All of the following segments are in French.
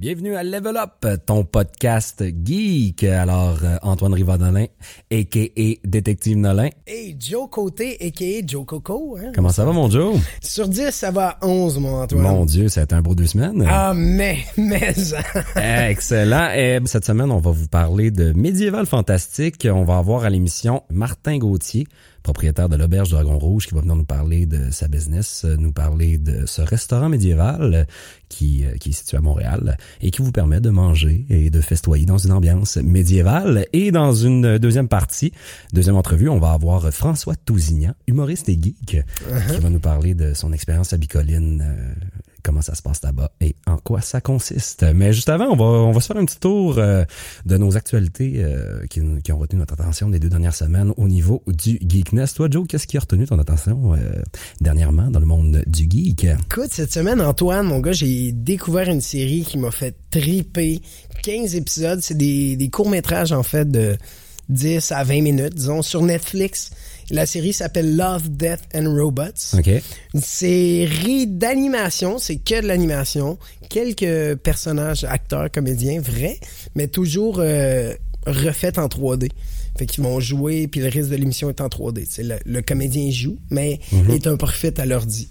Bienvenue à Level Up, ton podcast geek. Alors, euh, Antoine Rivardolin, a.k.a. Détective Nolin. Hey, Joe Côté, a.k.a. Joe Coco. Hein? Comment ça va, mon Joe? Sur 10, ça va à 11, mon Antoine. Mon Dieu, ça a été un beau deux semaines. Ah, mais, mais... Excellent. Et cette semaine, on va vous parler de médiéval fantastique. On va avoir à l'émission Martin Gauthier, propriétaire de l'Auberge Dragon Rouge, qui va venir nous parler de sa business, euh, nous parler de ce restaurant médiéval euh, qui, euh, qui est situé à Montréal et qui vous permet de manger et de festoyer dans une ambiance médiévale. Et dans une deuxième partie, deuxième entrevue, on va avoir François Tousignan, humoriste et geek, qui va nous parler de son expérience à Bicoline, comment ça se passe là-bas et en quoi ça consiste. Mais juste avant, on va, on va se faire un petit tour euh, de nos actualités euh, qui, qui, ont retenu notre attention des deux dernières semaines au niveau du geekness. Toi, Joe, qu'est-ce qui a retenu ton attention euh, dernièrement dans le monde du geek? Écoute, cette semaine, Antoine, mon gars, j'ai découvert une série qui m'a fait triper. 15 épisodes, c'est des, des courts-métrages, en fait, de 10 à 20 minutes, disons, sur Netflix. La série s'appelle Love, Death and Robots. OK. Une série d'animation, c'est que de l'animation. Quelques personnages, acteurs, comédiens, vrais, mais toujours euh, refaits en 3D. Fait qu'ils vont jouer, puis le reste de l'émission est en 3D. C'est le, le, comédien joue, mais il est un parfait à l'ordi.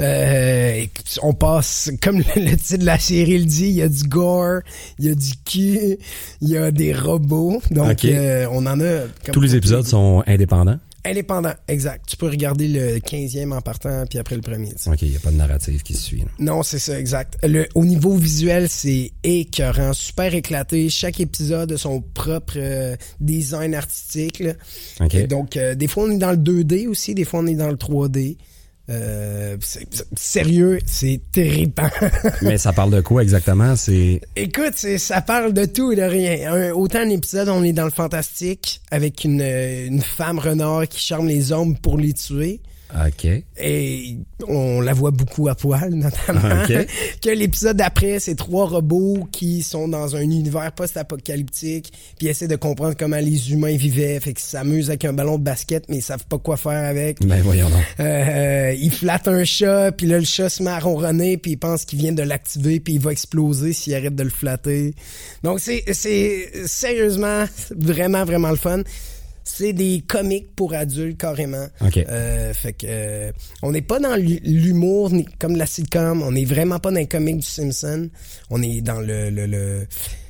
Euh, on passe, comme le, le, titre de la série le dit, il y a du gore, il y a du cul, il y a des robots. Donc, okay. euh, on en a... Tous les épisodes sont indépendants? Indépendant, exact. Tu peux regarder le 15e en partant, puis après le premier. OK, il n'y a pas de narrative qui se suit. Là. Non, c'est ça, exact. Le, au niveau visuel, c'est écœurant, super éclaté. Chaque épisode a son propre euh, design artistique. Là. OK. Et donc, euh, des fois, on est dans le 2D aussi, des fois, on est dans le 3D. Euh, c'est, sérieux, c'est terrible. Mais ça parle de quoi exactement? C'est. Écoute, c'est, ça parle de tout et de rien. Un, autant un épisode, on est dans le fantastique avec une, une femme renard qui charme les hommes pour les tuer. OK. Et on la voit beaucoup à poil, notamment. Okay. que l'épisode d'après, c'est trois robots qui sont dans un univers post-apocalyptique, puis essaient de comprendre comment les humains vivaient. Fait qu'ils s'amusent avec un ballon de basket, mais ils savent pas quoi faire avec. Ben voyons donc. Euh, ils flattent un chat, puis là, le chat se met à ronronner, puis ils pensent qu'il vient de l'activer, puis il va exploser s'il arrête de le flatter. Donc, c'est, c'est sérieusement vraiment, vraiment le fun c'est des comiques pour adultes carrément. Okay. Euh, fait que euh, on n'est pas dans l'humour comme la sitcom, on n'est vraiment pas dans les comiques du Simpson. On est dans le, le, le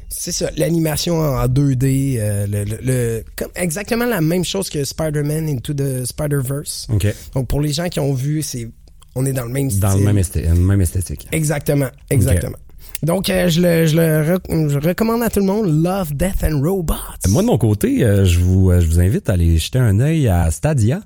c'est ça, l'animation en 2D, euh, le, le, le, comme exactement la même chose que Spider-Man Into the Spider-Verse. Okay. Donc pour les gens qui ont vu, c'est on est dans le même style. Dans le même, esthé même esthétique. Exactement, exactement. Okay. Donc, euh, je, le, je le je recommande à tout le monde Love, Death and Robots. Moi, de mon côté, euh, je, vous, je vous invite à aller jeter un œil à Stadia,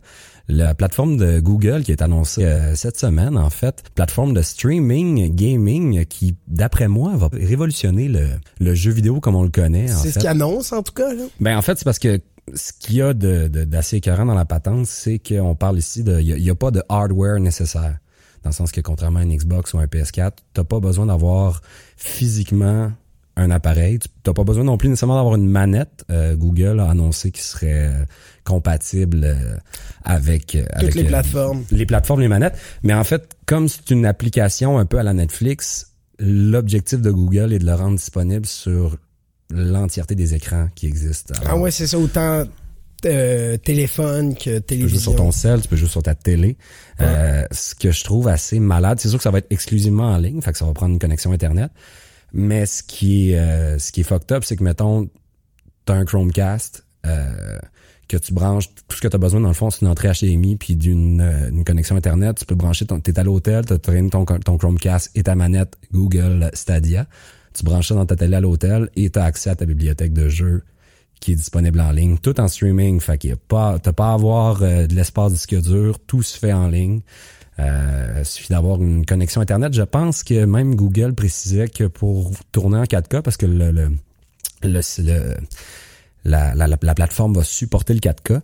la plateforme de Google qui est annoncée euh, cette semaine, en fait. Plateforme de streaming, gaming, qui, d'après moi, va révolutionner le, le jeu vidéo comme on le connaît. C'est ce qu'ils annonce, en tout cas. Là. Ben, en fait, c'est parce que ce qu'il y a de, de, d'assez écœurant dans la patente, c'est qu'on parle ici de... Il n'y a, a pas de hardware nécessaire dans le sens que contrairement à une Xbox ou un PS4, t'as pas besoin d'avoir physiquement un appareil. Tu n'as pas besoin non plus nécessairement d'avoir une manette. Euh, Google a annoncé qu'il serait euh, compatible euh, avec, toutes avec les plateformes. Les plateformes, les manettes. Mais en fait, comme c'est une application un peu à la Netflix, l'objectif de Google est de le rendre disponible sur l'entièreté des écrans qui existent. Alors, ah ouais, c'est ça. Autant euh, téléphone que télévision. Tu peux jouer sur ton cell, tu peux jouer sur ta télé. Ouais. Euh, ce que je trouve assez malade, c'est sûr que ça va être exclusivement en ligne, fait que ça va prendre une connexion internet. Mais ce qui est euh, ce qui est fucked up, c'est que mettons t'as un Chromecast euh, que tu branches tout ce que tu as besoin dans le fond, c'est une entrée HDMI puis d'une une connexion internet, tu peux brancher ton t'es à l'hôtel, tu as traîné ton ton Chromecast et ta manette Google Stadia. Tu branches ça dans ta télé à l'hôtel et tu as accès à ta bibliothèque de jeux qui est disponible en ligne, tout en streaming. Fait qu'il y a pas, t'as pas à avoir euh, de l'espace disque dur, tout se fait en ligne. Euh, suffit d'avoir une connexion internet. Je pense que même Google précisait que pour tourner en 4K, parce que le, le, le, le la, la, la, plateforme va supporter le 4K.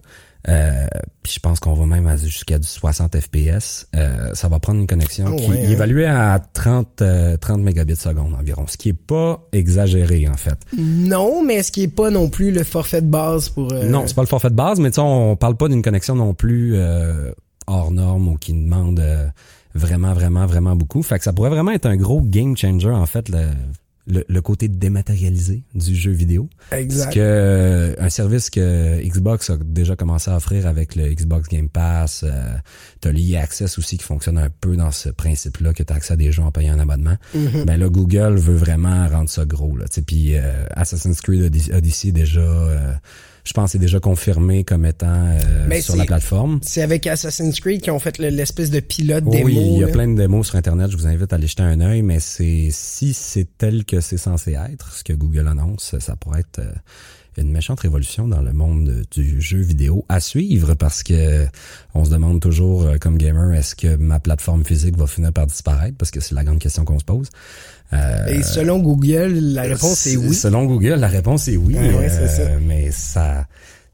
Euh, puis je pense qu'on va même jusqu'à du 60 FPS. Euh, ça va prendre une connexion oh, qui ouais, est évaluée à 30 euh, 30 mégabits seconde environ, ce qui est pas exagéré en fait. Non, mais ce qui est pas non plus le forfait de base pour. euh, Non, c'est pas le forfait de base, mais tu sais, on parle pas d'une connexion non plus euh, hors norme ou qui demande vraiment, vraiment, vraiment beaucoup. Fait que ça pourrait vraiment être un gros game changer en fait. Le, le, le côté dématérialisé du jeu vidéo. Exact. Que, euh, un service que Xbox a déjà commencé à offrir avec le Xbox Game Pass. Euh, t'as l'EA Access aussi qui fonctionne un peu dans ce principe-là, que t'as accès à des jeux en payant un abonnement. Mhm. Ben là, Google veut vraiment rendre ça gros. Là, puis euh, Assassin's Creed Odyssey Odyssey déjà... euh, je pense c'est déjà confirmé comme étant euh, Mais sur la plateforme. C'est avec Assassin's Creed qu'ils ont fait le- l'espèce de pilote Oui, démo. oui, il y a là. plein de démos sur Internet. Je vous invite à aller jeter un œil, mais c'est si c'est tel que c'est censé être, ce que Google annonce, ça pourrait être euh, une méchante révolution dans le monde du jeu vidéo à suivre parce que on se demande toujours euh, comme gamer est-ce que ma plateforme physique va finir par disparaître parce que c'est la grande question qu'on se pose. Euh, Et selon Google, la réponse est oui. Selon Google, la réponse est oui. Ouais, c'est ça. Mais ça,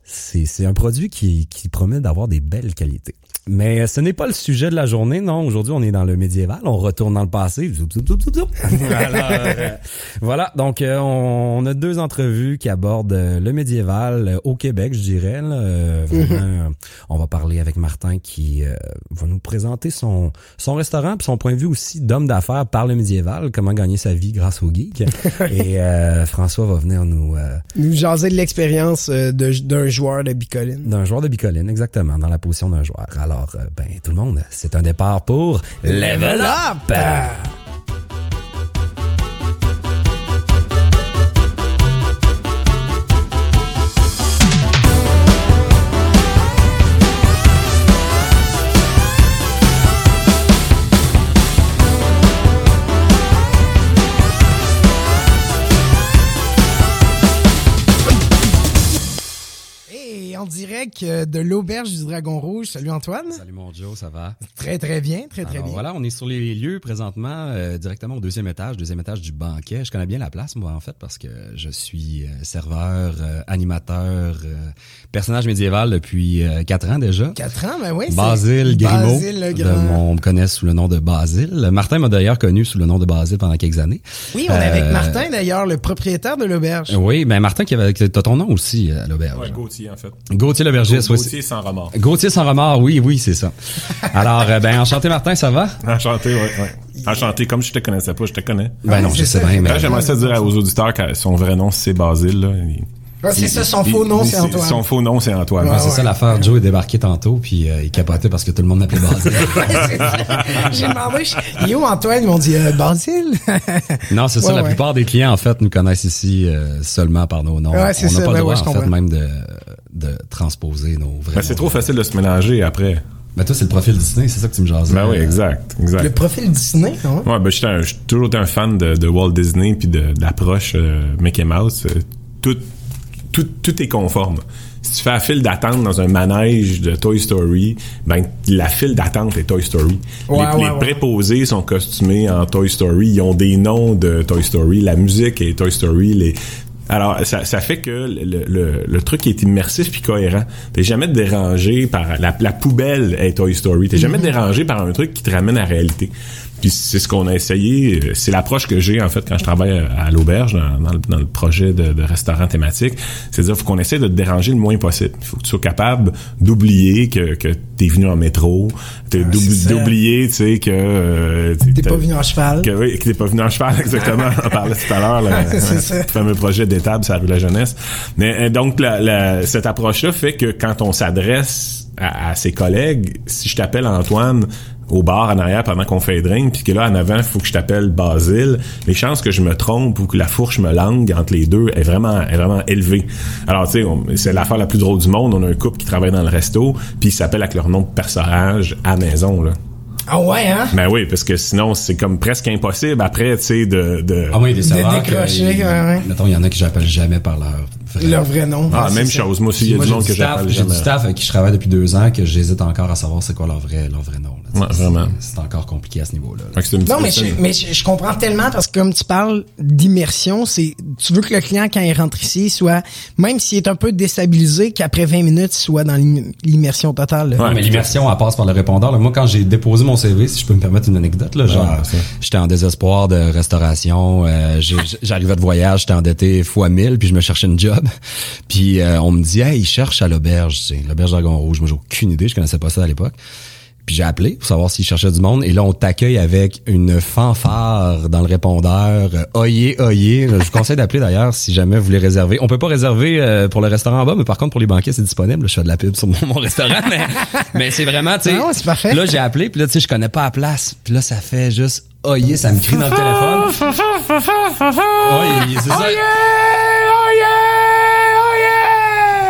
c'est, c'est un produit qui, qui promet d'avoir des belles qualités. Mais ce n'est pas le sujet de la journée, non. Aujourd'hui, on est dans le médiéval. On retourne dans le passé. Zoup, zoup, zoup. Alors, euh, voilà. Donc, euh, on, on a deux entrevues qui abordent euh, le médiéval euh, au Québec, je dirais. là. Euh, vraiment, euh, on va parler avec Martin qui euh, va nous présenter son, son restaurant puis son point de vue aussi d'homme d'affaires par le médiéval, comment gagner sa vie grâce au geek. Et euh, François va venir nous euh, Nous jaser de l'expérience euh, d'un joueur de Bicoline. d'un joueur de bicoline, exactement, dans la position d'un joueur. Alors, euh, ben, tout le monde, c'est un départ pour Level Up! Euh, de l'auberge du Dragon Rouge. Salut Antoine. Salut mon Joe, ça va? Très très bien, très très Alors bien. voilà, on est sur les lieux présentement, euh, directement au deuxième étage, deuxième étage du banquet. Je connais bien la place, moi, en fait, parce que je suis euh, serveur, euh, animateur, euh, personnage médiéval depuis euh, quatre ans déjà. Quatre ans, ben oui. Basile Grimaud, Basile grand. mon- on me connaît sous le nom de Basile. Martin m'a d'ailleurs connu sous le nom de Basile pendant quelques années. Oui, on est avec Martin d'ailleurs, le propriétaire de l'auberge. Oui, ben Martin, qui avait, t'as ton nom aussi à l'auberge. Ouais, Gauthier, en fait. Gauthier oui. Gauthier sans remords. Gauthier sans remords, oui, oui, c'est ça. Alors, euh, ben, enchanté Martin, ça va? Enchanté, ouais. Enchanté, comme je te connaissais pas, je te connais. Ben non, c'est je sais bien, mais... Là, j'aimerais ça dire aux auditeurs que son vrai nom, c'est Basile, là. Il- Ah, c'est ça, son il- faux nom, c'est Antoine. Son faux nom, c'est Antoine. Ouais, Ouais, c'est ouais. ça l'affaire. Joe est débarqué tantôt, puis euh, il capotait parce que tout le monde m'appelait Basile. J'ai demandé, je- il est où Antoine? Ils m'ont dit, euh, Basile? non, c'est ça. Ouais, la plupart des clients, en fait, nous connaissent ici euh, seulement par nos noms. Ouais, c'est On n'a ça, pas ben le droit, ouais, je en fait, même de, de transposer nos vrais Ben, c'est trop facile de se mélanger après. Ben toi, c'est le profil Disney, c'est ça que tu me jases. Ben oui, Euh, exact, exact. le profil Disney, non? Ouais, ben, un- j'ai toujours été un fan de, de Walt Disney puis de, de l'approche euh, Mickey Mouse. Euh, Tout, tout, tout est conforme. Si tu fais la file d'attente dans un manège de Toy Story, ben la file d'attente est Toy Story. Ouais, les ouais, les ouais. préposés sont costumés en Toy Story. Ils ont des noms de Toy Story. La musique est Toy Story. Les alors, ça, ça fait que le, le, le truc est immersif puis cohérent. T'es jamais dérangé par la, la poubelle est Toy Story. T'es jamais dérangé par un truc qui te ramène à la réalité. Puis c'est ce qu'on a essayé. C'est l'approche que j'ai en fait quand je travaille à l'auberge dans, dans le, dans le projet de, de restaurant thématique. C'est-à-dire faut qu'on essaie de te déranger le moins possible. Il faut que tu sois capable d'oublier que, que t'es venu en métro, t'es Ah, d'oublier tu sais que euh, T'es pas venu en cheval. que, oui, que t'es pas venu en cheval, exactement. On parlait tout à l'heure, là, C'est ça. le fameux projet d'étable, ça a vu la jeunesse. Mais euh, donc, la, la- cette approche-là fait que quand on s'adresse à, à ses collègues, si je t'appelle Antoine au bar en arrière pendant qu'on fait drink, puis que là en avant il faut que je t'appelle Basile, les chances que je me trompe ou que la fourche me langue entre les deux est vraiment est vraiment élevée. Alors tu sais, on- c'est l'affaire la plus drôle du monde. On a un couple qui travaille dans le resto, puis ils s'appellent avec leur nom de personnage à maison là. Ah ouais, hein? Ben oui, parce que sinon, c'est comme presque impossible après, tu sais, de... de... Ah oui, des serveurs. que- décrocher, ouais, ouais. Mettons, il y en a que j'appelle jamais par leur Leur vrai nom. Ah, Ouais, même ça. chose. Moi aussi, il y a du monde que staff- j'appelle J'ai du staff avec qui je travaille depuis deux ans que j'hésite encore à savoir c'est quoi leur vrai, leur vrai nom. là. Ouais, C'est- vraiment. C'est encore compliqué à ce niveau-là. Non, mais je, mais je, je comprends tellement parce que comme tu parles d'immersion, c'est tu veux que le client quand il rentre ici soit même s'il est un peu déstabilisé qu'après 20 minutes il soit dans l'im- l'immersion totale. là. Ouais. Mais l'immersion, elle passe par le répondeur. là. Moi, quand j'ai déposé mon CV, si je peux me permettre une anecdote, là, genre, j'étais en désespoir de restauration, euh, j'ai- j'arrivais de voyage, j'étais endetté fois 1000, puis je me cherchais une job. Puis euh, on me dit, hey, il cherche à l'auberge, tu sais, l'auberge Dragon Rouge. Moi, j'ai aucune idée, je connaissais pas ça à l'époque. Puis j'ai appelé pour savoir s'ils cherchaient du monde. Et là, on t'accueille avec une fanfare dans le répondeur. Euh, Oyez, oyez. Je vous conseille d'appeler d'ailleurs si jamais vous voulez réserver. On peut pas réserver euh, pour le restaurant en bas, mais par contre pour les banquets, c'est disponible. Je fais de la pub sur mon, mon restaurant, mais, mais c'est vraiment, tu sais. Ah ouais, c'est parfait. Là, j'ai appelé, puis là, tu sais, je connais pas la place. Puis là, ça fait juste oyez, ça me crie dans le téléphone. Oui, c'est ça.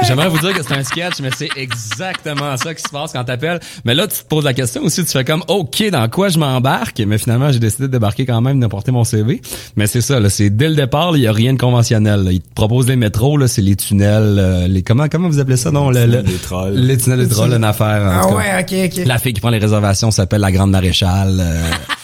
J'aimerais vous dire que c'est un sketch, mais c'est exactement ça qui se passe quand t'appelles. Mais là, tu te poses la question aussi, tu fais comme, OK, dans quoi je m'embarque? Mais finalement, j'ai décidé de débarquer quand même, d'apporter mon CV. Mais c'est ça, là, c'est dès le départ, il y a rien de conventionnel. là. Ils te proposent les métros, là, c'est les tunnels, euh, les comment comment vous appelez ça non le, le- Des trolls. les tunnels de trolls, une affaire. en Ah tout cas. ouais, ok, ok. La fille qui prend les réservations s'appelle la grande maréchale. euh,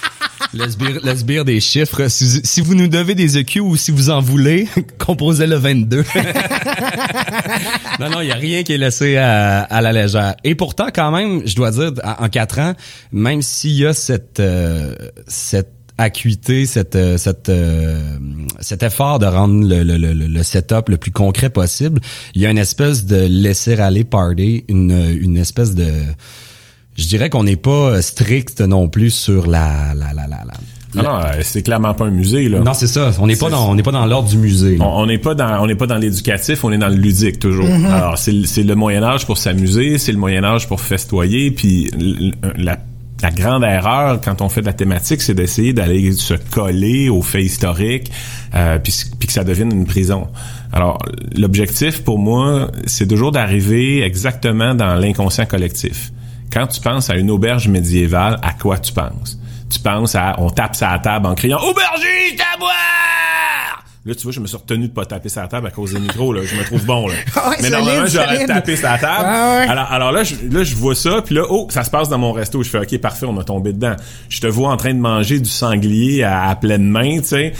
le, sbire, des chiffres. Si, si vous nous devez des EQ ou si vous en voulez, composez le 22. non, non, il y a rien qui est laissé à, à la légère. Et pourtant, quand même, je dois dire, en, quatre ans, même s'il y a cette, euh, cette acuité, cette, euh, cette, euh, cet effort de rendre le, le, le, le setup le plus concret possible, il y a une espèce de laisser aller party, une, une espèce de je dirais qu'on n'est pas strict non plus sur la la la la. la- Non, non, euh, c'est clairement pas un musée, là. Non, c'est ça. On n'est pas dans on n'est pas dans l'ordre du musée. là. On n'est pas dans on n'est pas dans l'éducatif, on est dans le ludique toujours. Alors c'est le- c'est le Moyen Âge pour s'amuser, c'est le Moyen Âge pour festoyer, puis la la grande erreur quand on fait de la thématique, c'est d'essayer d'aller se coller aux faits historiques, euh, puis, puis que ça devienne une prison. Alors l'objectif pour moi, c'est toujours d'arriver exactement dans l'inconscient collectif. Quand tu penses à une auberge médiévale, à quoi tu penses? Tu penses à on tape sa table en criant aubergiste à boire Là, tu vois, je me suis retenu de pas taper sa table à cause des micros, là. Je me trouve bon, là. Ah Mais normalement, j'aurais tapé sa table. Ah ouais. Alors, alors là, je, là, je vois ça, puis là, oh, ça se passe dans mon resto. Je fais, OK, parfait, on a tombé dedans. Je te vois en train de manger du sanglier à, à pleine main, tu sais.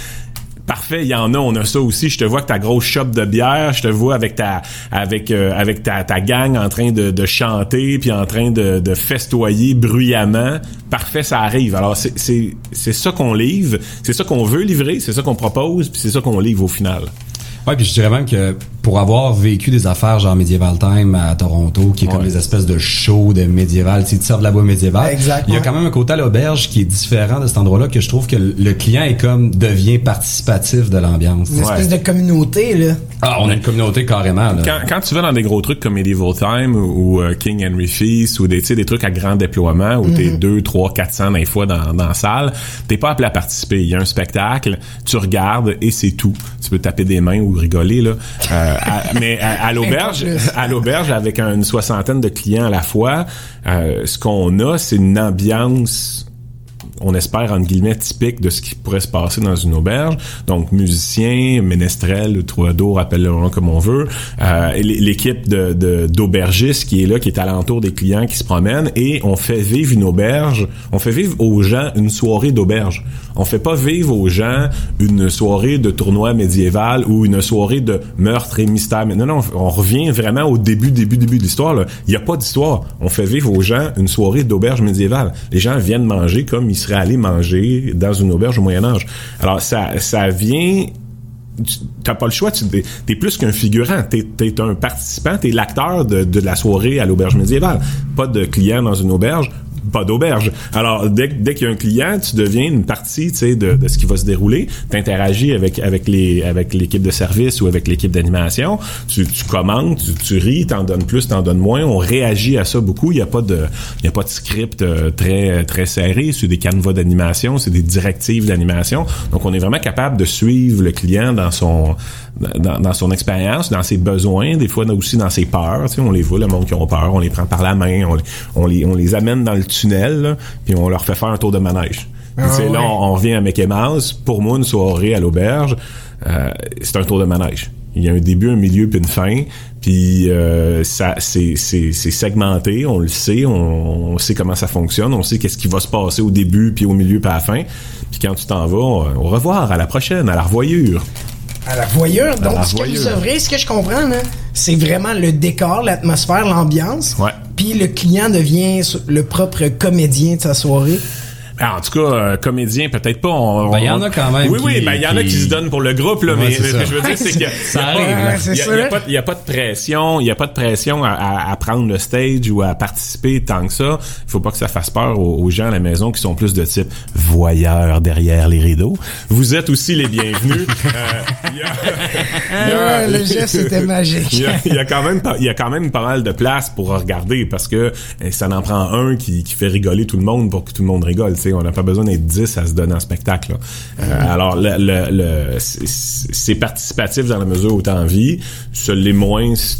Parfait, il y en a, on a ça aussi. Je te vois que ta grosse chope de bière, je te vois avec ta avec euh, avec ta, ta gang en train de, de chanter puis en train de, de festoyer bruyamment. Parfait, ça arrive. Alors c'est c'est c'est ça qu'on livre, c'est ça qu'on veut livrer, c'est ça qu'on propose, puis c'est ça qu'on livre au final. Ouais, puis je dirais même que pour avoir vécu des affaires genre Medieval Time à Toronto, qui est comme Ouais. des espèces de shows de médiéval, tu sais, tu sors de la boîte médiévale. Exact, Il y a quand même un côté à l'auberge qui est différent de cet endroit-là que je trouve que le client est comme devient participatif de l'ambiance. Une espèce de communauté, là. Ah, on a une communauté carrément. Là. Quand, quand tu vas dans des gros trucs comme Medieval Time ou, ou, euh, King Henry Feast ou des, trucs à grand déploiement où t'es deux, trois, quatre cents des fois dans, dans la salle, t'es pas appelé à participer. Il y a un spectacle, tu regardes et c'est tout. Tu peux taper des mains ou rigoler là. Euh, à- mais à, l'auberge, à l'auberge avec une soixantaine de clients à la fois, euh, ce qu'on a, c'est une ambiance on espère, entre guillemets, typique de ce qui pourrait se passer dans une auberge. Donc, musiciens, ménestrels, troubadours, appelle-le comme on veut. Euh, L'équipe de, de- d'aubergistes qui est là, qui est alentour des clients qui se promènent. Et on fait vivre une auberge, on fait vivre aux gens une soirée d'auberge. On fait pas vivre aux gens une soirée de tournoi médiéval ou une soirée de meurtre et mystère. Mais non, non, on revient vraiment au début, début, début de l'histoire. Il n'y a pas d'histoire. On fait vivre aux gens une soirée d'auberge médiévale. Les gens viennent manger comme ils allés manger dans une auberge au Moyen Âge. Alors ça, ça vient t'as pas le choix, tu t'es plus qu'un figurant, t'es, t'es un participant, t'es l'acteur de la soirée à l'auberge médiévale. Pas de client dans une auberge, pas d'auberge. Alors dès, dès qu'il y a un client, tu deviens une partie, tu sais, de, de ce qui va se dérouler. T'interagis avec avec les avec l'équipe de service ou avec l'équipe d'animation. Tu, tu commandes, tu, tu ris, t'en donnes plus, t'en donnes moins. On réagit à ça beaucoup. Il y a pas de il y a pas de script euh, très très serré. C'est des canevas d'animation, c'est des directives d'animation. Donc on est vraiment capable de suivre le client dans son dans, dans son expérience, dans ses besoins, des fois aussi dans ses peurs. Tu sais, on les voit, le monde qui ont peur, on les prend par la main, on, on les on les amène dans le tunnel, là, puis on leur fait faire un tour de manège. Ah Là, ouais. on, on revient à Mickey Mouse. Pour moi, une soirée à l'auberge, euh, c'est un tour de manège. Il y a un début, un milieu, puis une fin. Puis euh, ça, c'est, c'est, c'est segmenté, on le sait, on, on sait comment ça fonctionne, on sait qu'est-ce qui va se passer au début, puis au milieu, puis à la fin. Puis quand tu t'en vas, au revoir, à la prochaine, à la revoyure. À la voyeur. Donc, la ce que vous ce que je comprends, là, c'est vraiment le décor, l'atmosphère, l'ambiance. Ouais. Puis le client devient le propre comédien de sa soirée. Ben, en tout cas, euh, comédien, peut-être pas. on- Ben, il y en a quand même Oui, oui, ben, il y en a qui- qui se donnent pour le groupe, là, Ouais, mais, ce que je veux dire, c'est qu'il y a, Ça il y a arrive, pas- de pression, il y a pas de pression à, à- à prendre le stage ou à participer tant que ça. Il faut pas que ça fasse peur aux, aux gens à la maison qui sont plus de type voyeurs derrière les rideaux. Vous êtes aussi les bienvenus. Euh, a- Ah, le geste était magique. il y, a, il y a quand même pas, il y a quand même pas mal de place pour regarder parce que eh, ça en prend un qui, qui fait rigoler tout le monde pour que tout le monde rigole. On n'a pas besoin d'être 10 à se donner en spectacle. Euh, alors le, le, c'est- participatif dans la mesure où t'as envie. Ça l'est moins si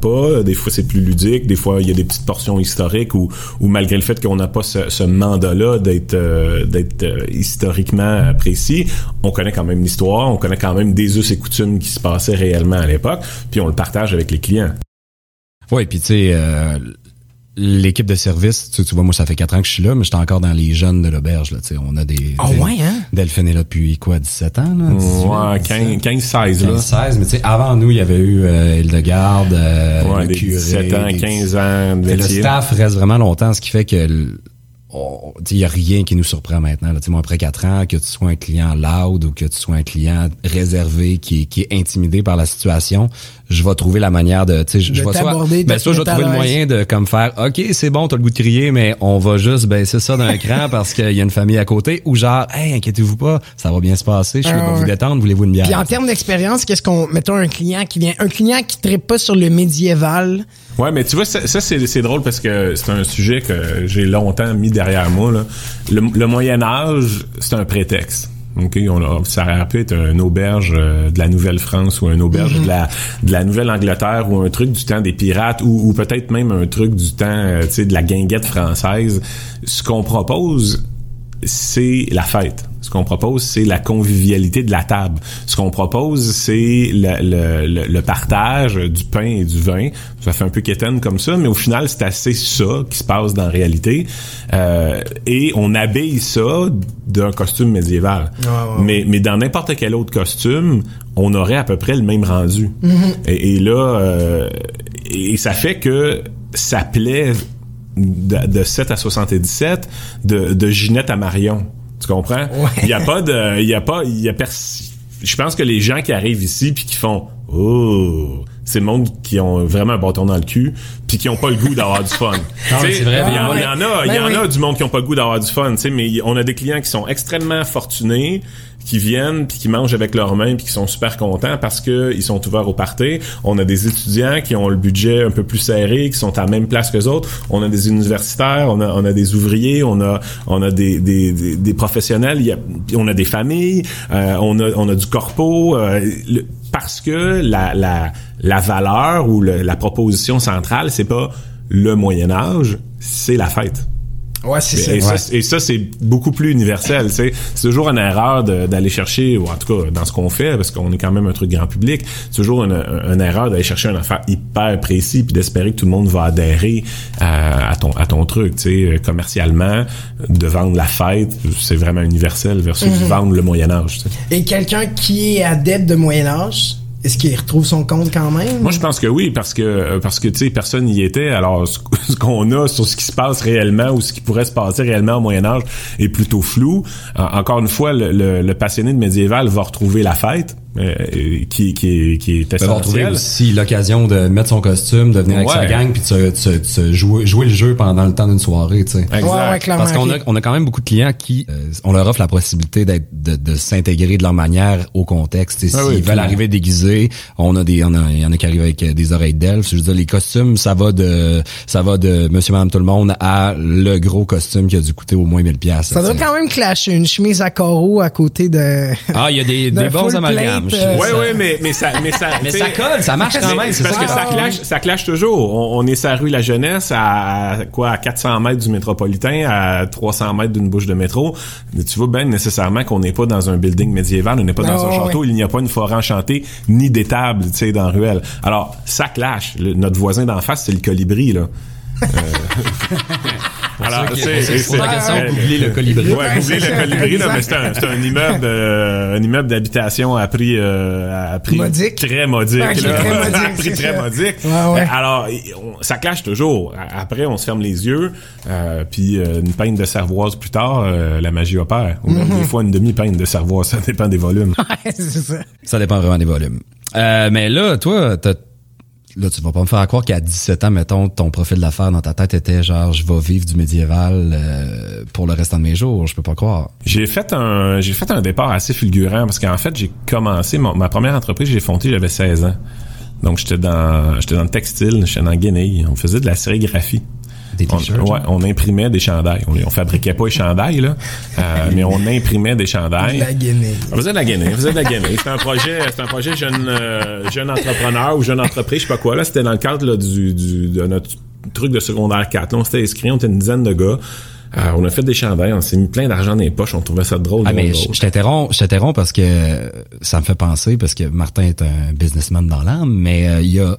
pas. Des fois c'est plus ludique. Des fois il y a des petites portions historiques où, malgré le fait qu'on n'a pas ce, ce mandat-là d'être euh, euh, historiquement précis, on connaît quand même l'histoire. On connaît quand même des us et coutumes qui se passaient réellement à l'époque. Puis on le partage avec les clients. Oui, puis tu sais, l'équipe de service, tu, tu vois, moi, ça fait quatre ans que je suis là, mais j'étais encore dans les jeunes de l'auberge. Là, tu sais, on a des... Ah des- ouais, hein? Delphine est là depuis quoi, 17 ans? Là, 18, Ouais, 15, 15 16 là. 15, 16, mais tu sais, avant nous, il y avait eu euh, Hildegarde, euh, Ouais, le des curé, 17 ans, des- 15 ans le staff reste vraiment longtemps, ce qui fait que il y a rien qui nous surprend maintenant. Là. Moi, après quatre ans, que tu sois un client loud ou que tu sois un client réservé qui, est- qui est intimidé par la situation, je vais trouver la manière de, je, vais soit, ben, soit je vais trouver le moyen de comme faire, ok, c'est bon, t'as le goût de crier, mais on va juste baisser ça d'un cran parce qu'il y a une famille à côté, ou genre, hey, inquiétez-vous pas, ça va bien se passer, je suis là Ah, pour vous détendre, voulez-vous une bière Puis en termes d'expérience, qu'est-ce qu'on mettons un client qui vient un client qui ne pas sur le médiéval. Ouais, mais tu vois, ça, ça, c'est, c'est drôle parce que c'est un sujet que j'ai longtemps mis derrière moi. Là. Le, le Moyen Âge, c'est un prétexte. Ok, on a, ça aurait pu être une auberge euh, de la Nouvelle-France ou une auberge de la de la Nouvelle-Angleterre ou un truc du temps des pirates ou, ou peut-être même un truc du temps, euh, de la guinguette française. Ce qu'on propose, c'est la fête. Ce qu'on propose, c'est la convivialité de la table. Ce qu'on propose, c'est le, le, le, le partage du pain et du vin. Ça fait un peu quétaine comme ça, mais au final, c'est assez ça qui se passe dans la réalité. Euh, et on habille ça d'un costume médiéval. Ouais, Mais, mais dans n'importe quel autre costume, on aurait à peu près le même rendu. et, et là, euh, et ça fait que ça plaît de, de 7 à 77, de, de Ginette à Marion. Tu comprends? Il y a pas de, il y a pas, il y a pers- je pense que les gens qui arrivent ici puis qui font, oh, c'est le monde qui ont vraiment un bâton dans le cul puis qui ont pas le goût d'avoir du fun. C'est vrai, Il y, en- il y en a, il y Ben en oui. a du monde qui ont pas le goût d'avoir du fun, tu sais, mais on a des clients qui sont extrêmement fortunés, qui viennent puis qui mangent avec leurs mains puis qui sont super contents parce que ils sont ouverts au party. On a des étudiants qui ont le budget un peu plus serré, qui sont à la même place que les autres. On a des universitaires, on a, on a des ouvriers, on a, on a des, des, des, des professionnels, y a, on a des familles, euh, on a, on a du corpo. euh, parce que la, la, la valeur ou la proposition centrale, c'est pas le Moyen Âge, c'est la fête. Ouais, c'est ça. Et, Ouais. ça, et ça, c'est beaucoup plus universel. tu sais. C'est toujours une erreur d'aller chercher, ou en tout cas dans ce qu'on fait, parce qu'on est quand même un truc grand public, c'est toujours une, une erreur d'aller chercher une affaire hyper précis puis d'espérer que tout le monde va adhérer à, à ton, à ton truc. Tu sais, commercialement, de vendre la fête, c'est vraiment universel versus vendre le Moyen Âge. tu sais. Et quelqu'un qui est adepte de Moyen Âge, est-ce qu'il retrouve son compte quand même? Moi, je pense que oui, parce que euh, parce que tu sais, personne n'y était. Alors, ce, qu'on a sur ce qui se passe réellement ou ce qui pourrait se passer réellement au Moyen Âge est plutôt flou. En- encore une fois, le, le- le passionné de médiéval va retrouver la fête, euh, qui, qui, est- qui essentielle. aussi l'occasion de mettre son costume, de venir avec Ouais. sa gang, puis de, se- de se- de se jouer, jouer le jeu pendant le temps d'une soirée, tu sais. Exact. Ouais, ouais, clairement. Parce qu'on a, ok. on a quand même beaucoup de clients qui, euh, on leur offre la possibilité d'être, de, de s'intégrer de leur manière au contexte. Ah S'ils oui, veulent clairement. arriver déguisés, on a des, on a- il y en a qui arrivent avec euh, des oreilles d'elfe. Je veux dire, les costumes, ça va de, ça va de Monsieur, Madame, tout le monde à le gros costume qui a dû coûter au moins 1000 pièces. Ça doit quand même clasher une chemise à carreaux à côté de. Ah, il y a des, des bons amalgames. Je euh, trouve Ouais, ça. ouais, mais, mais ça, mais ça, Mais ça colle, ça marche quand même. c'est parce ça. que ça Ah, clash, ça clash toujours. On, on est sur la rue La Jeunesse à, quoi, à 400 mètres du métropolitain, à 300 mètres d'une bouche de métro. Mais tu vois bien nécessairement qu'on n'est pas dans un building médiéval, on n'est pas dans Ah, un ouais, château, il n'y a pas une forêt enchantée, ni d'étable, tu sais, dans la ruelle. Alors, ça clash. Le- notre voisin d'en face, c'est le colibri, là. Euh, Alors, c'est- c'est- c'est- c'est la question, euh, le colibri. Ouais, googlez le colibri, là, mais c'est un, c'est un immeuble, euh, un immeuble d'habitation à prix, euh, à prix Modique. très modique, là. très modique, à prix c'est très ça. modique. Ouais, ouais. Alors, on- ça clash toujours. Après, on se ferme les yeux, euh, puis euh, une peine de cervoise plus tard, euh, la magie opère. Ou même Mhm. des fois une demi-peine de cervoise, ça dépend des volumes. Ouais, ça. Ça dépend vraiment des volumes. Euh, mais là, toi, t'as- là, tu vas pas me faire croire qu'à 17 ans, mettons, ton profil d'affaires dans ta tête était genre, je vais vivre du médiéval euh, pour le restant de mes jours. Je peux pas croire. J'ai fait un j'ai fait un départ assez fulgurant parce qu'en fait j'ai commencé ma première entreprise j'ai fondé j'avais 16 ans donc j'étais dans j'étais dans le textile j'étais dans Guinée on faisait de la sérigraphie Des on, ouais, on imprimait des chandails on, fabriquait pas les chandails là euh, mais on imprimait des chandails La on faisait de la Guinée, on faisait de la Guinée. C'était un projet, c'était un projet jeune, euh, jeune entrepreneur ou jeune entreprise, je sais pas quoi. Là, c'était dans le cadre là, du, du, de notre truc de secondaire 4. Là, on s'était inscrits, on était une dizaine de gars. Euh, on a fait des chandails, on s'est mis plein d'argent dans les poches, on trouvait ça drôle. Ah, drôle, mais drôle. je t'interromps, je t'interromps parce que ça me fait penser, parce que Martin est un businessman dans l'âme, mais euh, il y a,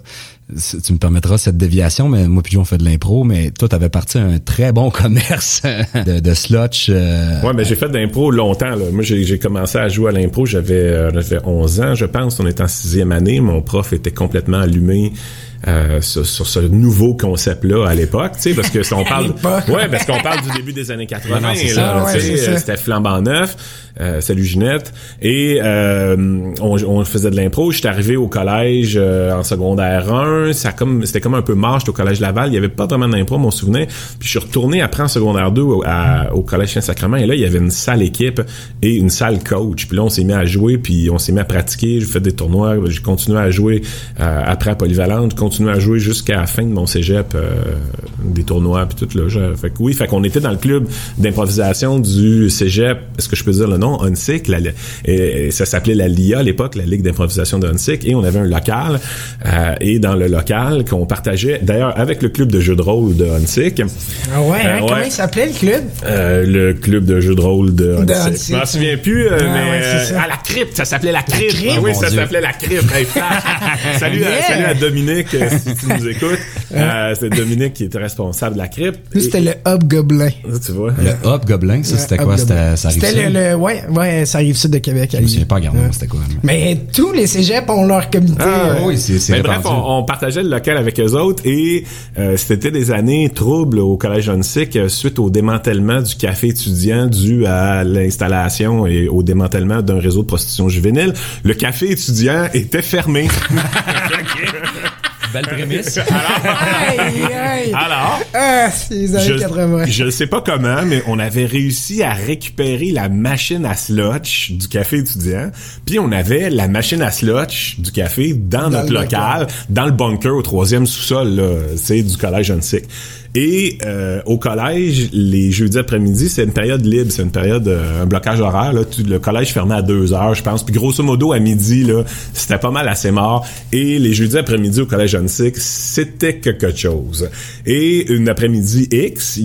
tu me permettras cette déviation, mais moi puis on fait de l'impro, mais toi, t'avais parti un très bon commerce de, de slotch. euh, Ouais, mais j'ai fait de l'impro longtemps. Là. Moi, j'ai commencé à jouer à l'impro, j'avais euh, j'avais 11 ans, je pense. On était en sixième année. Mon prof était complètement allumé euh, sur, sur ce nouveau concept-là à l'époque, tu sais, parce que si on parle, ouais, parce qu'on parle du début des années 80. Non, non, c'est là, ça, ouais, ça. c'était flambant neuf. Euh, salut Ginette. Et euh, on, on faisait de l'impro. J'étais arrivé au collège euh, en secondaire 1. Ça comme c'était comme un peu marche au collège Laval. Il y avait pas vraiment d'impro, mon souvenir. Puis je suis retourné après en secondaire 2 au, à- au collège Saint-Sacrement. Et là, il y avait une salle équipe et une salle coach. Puis là, on s'est mis à jouer, puis on s'est mis à pratiquer. J'ai fait des tournois. J'ai continué à jouer euh, après à Polyvalente. Continué à jouer jusqu'à la fin de mon cégep, euh, des tournois, puis tout là. Je- fait que oui, fait qu'on était dans le club d'improvisation du cégep. Est-ce que je peux dire le nom? Unsick. La, et, et ça s'appelait la LIA à l'époque, la Ligue d'improvisation de Unsick. Et on avait un local. euh, et dans le local qu'on partageait, d'ailleurs, avec le club de jeux de rôle de Unsick. Ah ouais, hein, Euh, comment il s'appelait le club? Euh, le club de jeux de rôle de Unsick. Je m'en souviens plus, euh, Ah, mais ouais, euh, à la crypte, ça s'appelait la crypte. crypte? Ah oui, Mon ça s'appelait la crypte. Hey, salut, à, salut à Dominique, si tu nous écoutes. Euh, c'est Dominique qui était responsable de la crypte. Lui, c'était le Hub Gobelin. Ça, tu vois. Le Hop Gobelin, ça, c'était quoi? Hub C'était, ça arrive C'était le, le- ouais, ouais, ça arrive sud de Québec. Je me souviens pas, regarde, Ouais. c'était quoi? Mais tous les cégeps ont leur comité. Ah, euh, oui, c'est, c'est Mais bref, on, on partageait le local avec eux autres et euh, c'était des années troubles au collège John-Sick euh, suite au démantèlement du café étudiant dû à l'installation et au démantèlement d'un réseau de prostitution juvénile. Le café étudiant était fermé. Belle prémisse. Aïe, aïe. Alors, Ah, c'est les années 80. je, je sais pas comment, mais on avait réussi à récupérer la machine à slotch du café étudiant, puis on avait la machine à slotch du café dans, notre local, dans le bunker au troisième sous-sol, là, c'est du collège John-Sick. Et euh, au collège, les jeudis après-midi, c'est une période libre, c'est une période, euh, un blocage horaire. Là, le collège fermait à deux heures, je pense. Puis grosso modo, à midi, là, c'était pas mal assez mort. Et les jeudis après-midi au collège John c'était quelque chose. Et une après-midi X,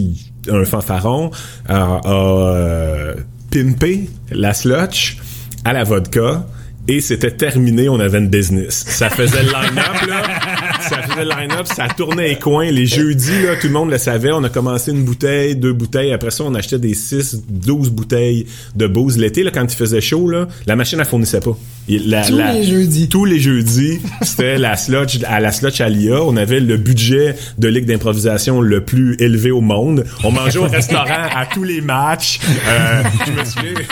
un fanfaron euh, a euh, pimpé la slotch à la vodka. Et c'était terminé, on avait une business. Ça faisait le line-up, là. Ça faisait le line-up, ça tournait les coins. Les jeudis, là, tout le monde le savait. On a commencé une bouteille, deux bouteilles. Après ça, on achetait des 6, 12 bouteilles de booze. L'été, là, quand il faisait chaud, là, la machine, elle fournissait pas. La- Tous la- les jeudis. Tous les jeudis, c'était la slotch, à la slotch à l'IA. On avait le budget de ligue d'improvisation le plus élevé au monde. On mangeait au restaurant à tous les matchs. Euh, je me souviens,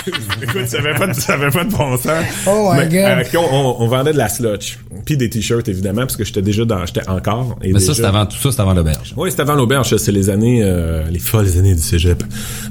écoute, ça avait pas de, ça avait pas de bon sens. Oh my Mais, God. euh, on- on vendait de la slotch. Puis des t-shirts, évidemment, parce que j'étais déjà dans, j'étais encore. et Mais ça, c'est avant, tout ça, c'est avant l'auberge. oui, c'était avant l'auberge, c'est les années, euh, les folles années du cégep.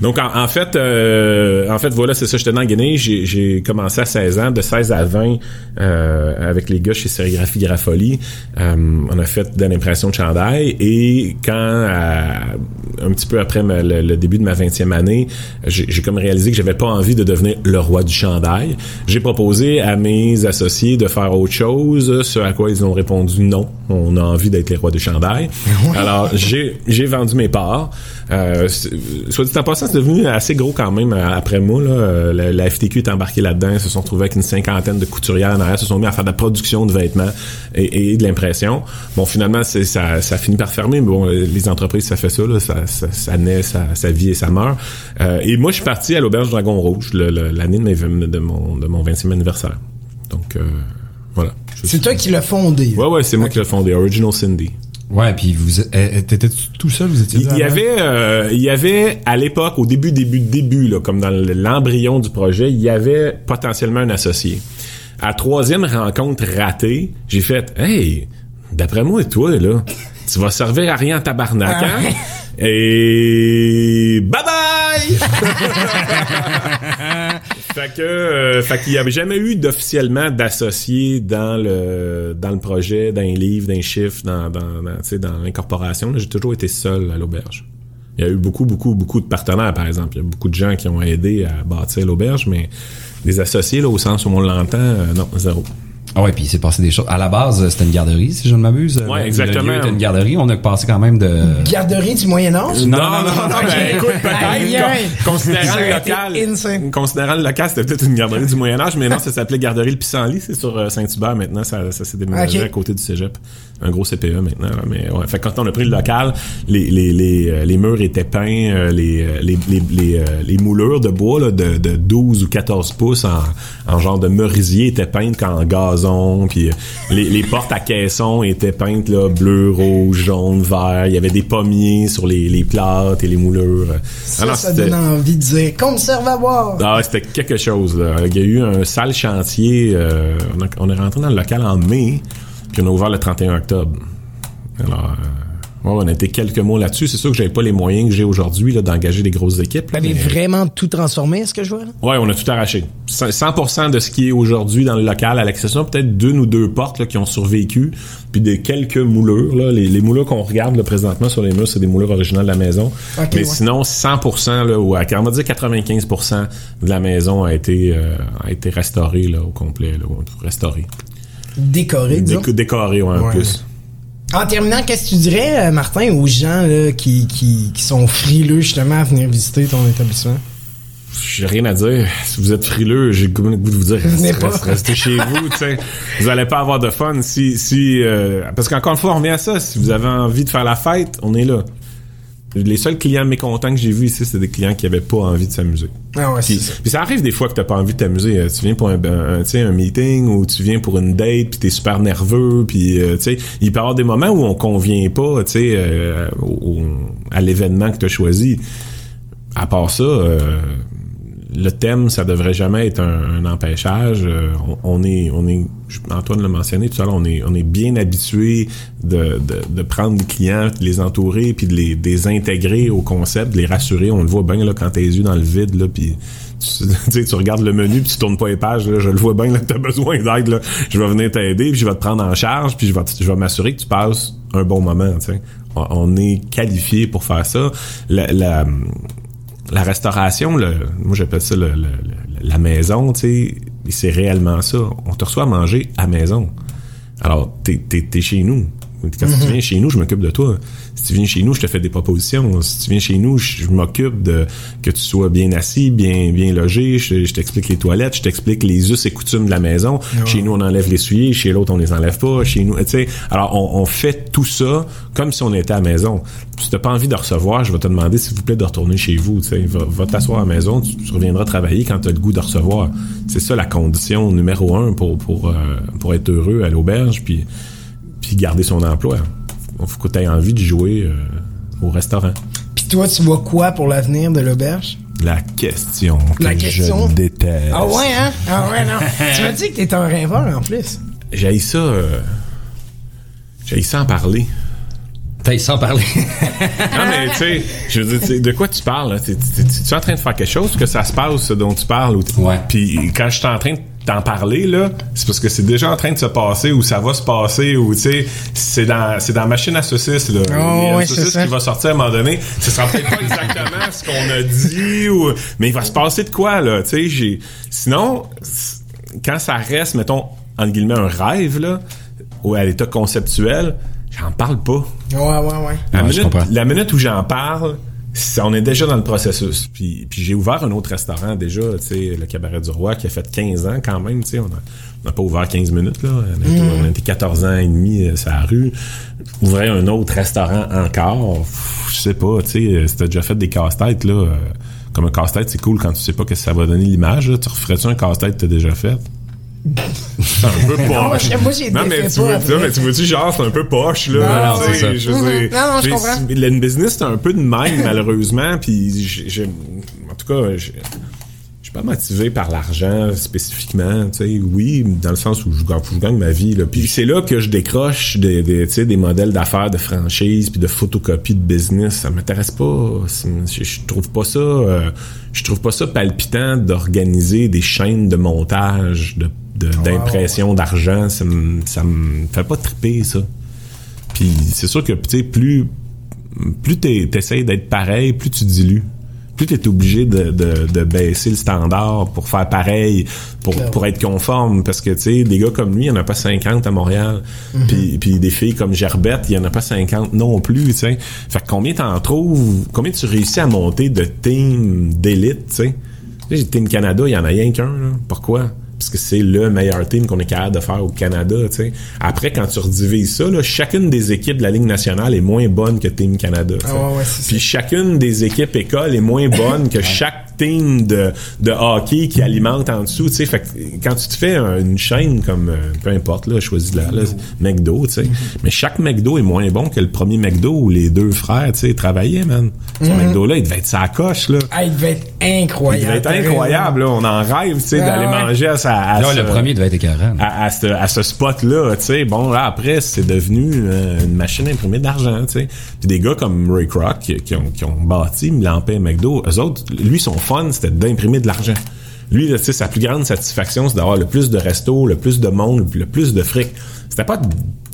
Donc, en, en fait, euh, en fait, voilà, c'est ça, j'étais dans Guinée, j'ai, commencé à 16 ans, de 16 à 20, euh, avec les gars chez Sérigraphie Grafolie. Euh, on a fait de l'impression de chandail, et quand, à- un petit peu après ma- le, le début de ma 20e année, j'ai, j'ai comme réalisé que j'avais pas envie de devenir le roi du chandail. J'ai proposé à mes associés de faire autre chose, ce à quoi ils ont répondu non. On, on a envie d'être les rois du chandail. Alors, j'ai, vendu mes parts. Euh, soit dit en passant, c'est devenu assez gros quand même euh, après moi. Là. Euh, La, la FTQ est embarquée là-dedans. Ils se sont retrouvés avec une cinquantaine de couturières en arrière. se sont mis à faire de la production de vêtements et, et de l'impression. Bon, finalement, ça, ça finit par fermer. Mais bon, les entreprises, ça fait ça. Là. Ça, ça, ça naît, ça, ça vit et ça meurt. Euh, et moi, je suis parti à l'Auberge Dragon Rouge l'année de, mon, de mon 20e anniversaire. Donc, euh, C'est toi qui l'as fondé. Ouais, ouais, c'est moi qui l'ai fondé. Original Cindy. Ouais, puis vous euh, euh, t'étais tout seul, vous étiez Il y avant? avait, euh, il y avait à l'époque, au début, début, début, là, comme dans l'embryon du projet, il y avait potentiellement un associé. À la troisième rencontre ratée, j'ai fait, hey, d'après moi, toi, là, tu vas servir à rien en tabarnak, hein? Et bye bye! fait que, euh, qu'il y avait jamais eu d'officiellement d'associé dans le dans le projet, dans les livres, dans les chiffres, dans dans l'incorporation. J'ai toujours été seul à l'auberge. Il y a eu beaucoup beaucoup beaucoup de partenaires par exemple. Il y a beaucoup de gens qui ont aidé à bâtir l'auberge, mais des associés là au sens où on l'entend, euh, non zéro. Ah ouais, puis il s'est passé des choses. À la base, c'était une garderie, si je ne m'abuse. Ouais, exactement. Le lieu était une garderie. On a passé quand même de... Garderie du Moyen-Âge? Non, non, non, non, ben, écoute, Aïe, peut-être, considérant le local, insane. considérant le local, c'était peut-être une garderie du Moyen-Âge, mais non, ça s'appelait garderie le Pissenlit, c'est sur euh, Saint-Hubert maintenant, ça, ça s'est déménagé à côté du cégep. Un gros CPE maintenant, là, mais ouais. Fait que quand on a pris le local, les, les, les, euh, les murs étaient peints, euh, les, les, les, les, les moulures de bois, là, de, de 12 ou 14 pouces en, en genre de merisier étaient peintes en puis euh, les, les portes à caisson étaient peintes, là, bleu, rouge, jaune, vert, il y avait des pommiers sur les, les plates et les moulures. Ça, donne envie de dire conserve à boire. ah, c'était quelque chose. Là. Il y a eu un sale chantier. euh, on, a- on est rentré dans le local en mai, puis on a ouvert le 31 octobre. Alors, euh, ouais, on a été quelques mois là-dessus. C'est sûr que j'avais pas les moyens que j'ai aujourd'hui là, d'engager des grosses équipes. Vous avez mais- vraiment tout transformé, est-ce que je vois? là? Ouais, on a tout arraché. 100% de ce qui est aujourd'hui dans le local, à l'exception peut-être d'une ou deux portes là, qui ont survécu, puis des quelques moulures. Là. Les, les moulures qu'on regarde là, présentement sur les murs, c'est des moulures originales de la maison. Mais ouais. sinon, 100%, là, ou à, on va dire 95% de la maison a été, euh, a été restaurée là, au complet. Là, restaurée. Décoré, disons? Déco- décorée, ouais, en Ouais. plus. En terminant, qu'est-ce que tu dirais, euh, Martin, aux gens là, qui, qui, qui sont frileux justement à venir visiter ton établissement? J'ai rien à dire. Si vous êtes frileux, j'ai le goût de vous dire restez, pas. restez- chez vous. Vous allez pas avoir de fun si si euh, parce qu'encore une fois on revient à ça, si vous avez envie de faire la fête, on est là. Les seuls clients mécontents que j'ai vus ici, c'est des clients qui avaient pas envie de s'amuser. Ah ouais, c'est Puis, ça. puis ça arrive des fois que t'as pas envie de t'amuser. Euh, Tu viens pour un, un, tu sais, un meeting ou tu viens pour une date puis t'es super nerveux puis euh, tu sais, il peut y avoir des moments où on convient pas, tu sais, euh, à l'événement que t'as choisi. À part ça, euh, le thème, ça devrait jamais être un, un empêchage. Euh, on, est, on est, Antoine l'a mentionné tout à l'heure, on est, on est bien habitué de, de, de prendre des clients, de les entourer, puis de les, de les intégrer au concept, de les rassurer. On le voit bien là quand t'as les yeux dans le vide, là, puis tu, tu regardes le menu, puis tu tournes pas les pages. Là, je le vois bien là, que t'as besoin d'aide. Là, je vais venir t'aider, puis je vais te prendre en charge, puis je vais, je vais m'assurer que tu passes un bon moment. Tu sais, on, on est qualifié pour faire ça. La, la, la restauration, le, moi j'appelle ça le- le- le- la maison, tu sais, c'est réellement ça. On te reçoit à manger à maison. Alors, t'es, t'es, t'es chez nous. Quand tu viens chez nous, je m'occupe de toi. Si tu viens chez nous, je te fais des propositions. Si tu viens chez nous, je, je m'occupe de que tu sois bien assis, bien bien logé. Je, je t'explique les toilettes, je t'explique les us et coutumes de la maison. Chez nous, on enlève les souliers. Chez l'autre, on les enlève pas. Chez nous, tu sais. Alors, on, on fait tout ça comme si on était à la maison. Si t'as pas envie de recevoir, je vais te demander s'il vous plaît de retourner chez vous. Tu va, va t'asseoir à la maison. Tu, tu reviendras travailler quand tu as le goût de recevoir. C'est ça la condition numéro un pour pour euh, pour être heureux à l'auberge. Puis puis garder son emploi. Il faut que tu aies envie de jouer euh, au restaurant. Puis toi, tu vois quoi pour l'avenir de l'auberge? La question que La question? je déteste. Ah ouais, hein? Ah ouais, non. tu m'as dit que t'étais un rêveur en plus. J'ai ça... Euh, j'ai ça en parler. T'as sans parler. Non, mais tu sais, je veux dire, tu sais, de quoi tu parles? là? T'es- t'es- T'es-tu en train de faire quelque chose que ça se passe, ce dont tu parles? Ou Ouais. Puis quand je suis en train de t'en parler, là, c'est parce que c'est déjà en train de se passer ou ça va se passer ou, tu sais, c'est dans, c'est dans la machine à saucisses, là. Oh, Il y a c'est saucisse ça. qui va sortir à un moment donné. Ce sera peut-être pas exactement ce qu'on a dit ou, mais il va se passer de quoi, là, tu sais, j'ai, sinon, quand ça reste, mettons, entre guillemets, un rêve, là, ou à l'état conceptuel, j'en parle pas. Ouais, ouais, ouais. La, Ouais, je minute, la minute où j'en parle, ça- on est déjà dans le processus. Puis, puis j'ai ouvert un autre restaurant déjà, tu sais, le Cabaret du Roi, qui a fait 15 ans quand même, tu sais. On n'a pas ouvert 15 minutes, là. On a, été, on a été 14 ans et demi euh, sur la rue. Ouvrir un autre restaurant encore, je sais pas, tu sais, euh, si t'as déjà fait des casse-têtes, là. euh, comme un casse-tête, c'est cool quand tu sais pas que ça va donner l'image, là. Tu referais-tu un casse-tête que t'as déjà fait? C'est un peu poche. moi, j'ai Non, mais tu pas vois, après. mais tu vois-tu, genre, c'est un peu poche, là. Non, non, c'est ça. je veux Mhm. dire, Non, non, je comprends. Le business, c'est un peu de même, malheureusement, puis j'ai- j'ai- en tout cas, j'ai- je suis pas motivé par l'argent spécifiquement, tu sais, oui, dans le sens où je gagne, je gagne ma vie, là. Puis c'est là que je décroche des, des, tu sais, des modèles d'affaires, de franchise, puis de photocopie de business. Ça m'intéresse pas. Je, je trouve pas ça, euh, je trouve pas ça palpitant d'organiser des chaînes de montage, de de- d'impression d'argent. Ça me, ça me fait pas triper, ça. Puis c'est sûr que, tu sais, plus, plus t'es- t'essayes d'être pareil, plus tu dilues. Plus t'es obligé de, de, de baisser le standard pour faire pareil, pour, Clairement. pour être conforme. Parce que, tu sais, des gars comme lui, il y en a pas 50 à Montréal. puis, puis des filles comme Gerbette, il y en a pas 50 non plus, tu sais. Fait que combien t'en trouves, combien tu réussis à monter de team d'élite, tu sais? Sais, Team Canada, il y en a rien qu'un, là. Pourquoi? Parce que c'est le meilleur team qu'on est capable de faire au Canada, tu sais. Après, quand tu redivises ça, là, chacune des équipes de la Ligue nationale est moins bonne que Team Canada. Ah ouais, ouais, Puis chacune des équipes écoles est moins bonne que chaque team de, de hockey qui alimente en dessous, tu sais. Fait que quand tu te fais un- une chaîne comme, euh, peu importe, là, choisis là, là, McDo, tu sais. Mais chaque McDo est moins bon que le premier McDo où les deux frères, tu sais, travaillaient, man. Ce McDo-là, il devait être sa coche, là. Ah, il devait être Il incroyable. devait être incroyable, là. On en rêve, tu sais, Ah d'aller ouais. manger à sa, à ce- le premier devait être écœurant. à, à ce, à ce spot-là, tu sais. Bon, là, après, c'est devenu euh, une machine imprimée d'argent, tu sais. Puis des gars comme Ray Kroc, qui, qui ont, qui ont bâti Milampé et McDo, eux autres, lui, son c'était d'imprimer de l'argent. Lui, là, sa plus grande satisfaction, c'est d'avoir le plus de restos, le plus de monde, le plus de fric. C'était pas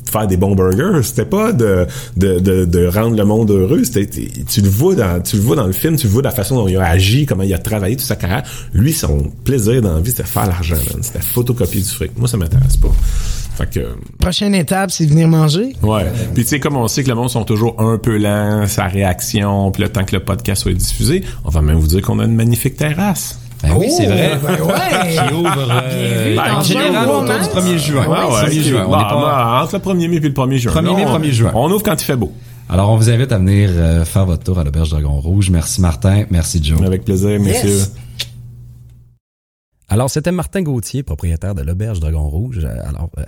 faire des bons burgers, c'était pas de, de, de, de rendre le monde heureux, c'était, tu le vois dans, tu le vois dans le film, tu le vois de la façon dont il a agi, comment il a travaillé toute sa carrière. Lui, son plaisir dans la vie, c'était faire l'argent, man. C'était photocopier du fric. Moi, ça m'intéresse pas. Fait que, Prochaine étape, c'est venir manger? ouais. Puis tu sais, comme on sait que le monde sont toujours un peu lents, sa réaction, puis le temps que le podcast soit diffusé, on va même vous dire qu'on a une magnifique terrasse. Ben oui, c'est Oh, vrai. ben ouais. Qui ouvre euh, en général autour du 1er juin. Ouais, ouais, 1er ok. juin. On Bah, est pas- bah, entre le 1er mai puis le 1er juin. 1er mai, Là, on- 1er juin. On ouvre quand il fait beau. Alors, on vous invite à venir euh, faire votre tour à l'Auberge Dragon Rouge. Merci Martin, merci Joe. Avec plaisir, messieurs. Yes. Alors, c'était Martin Gauthier, propriétaire de l'Auberge Dragon Rouge. Euh, Alors, euh,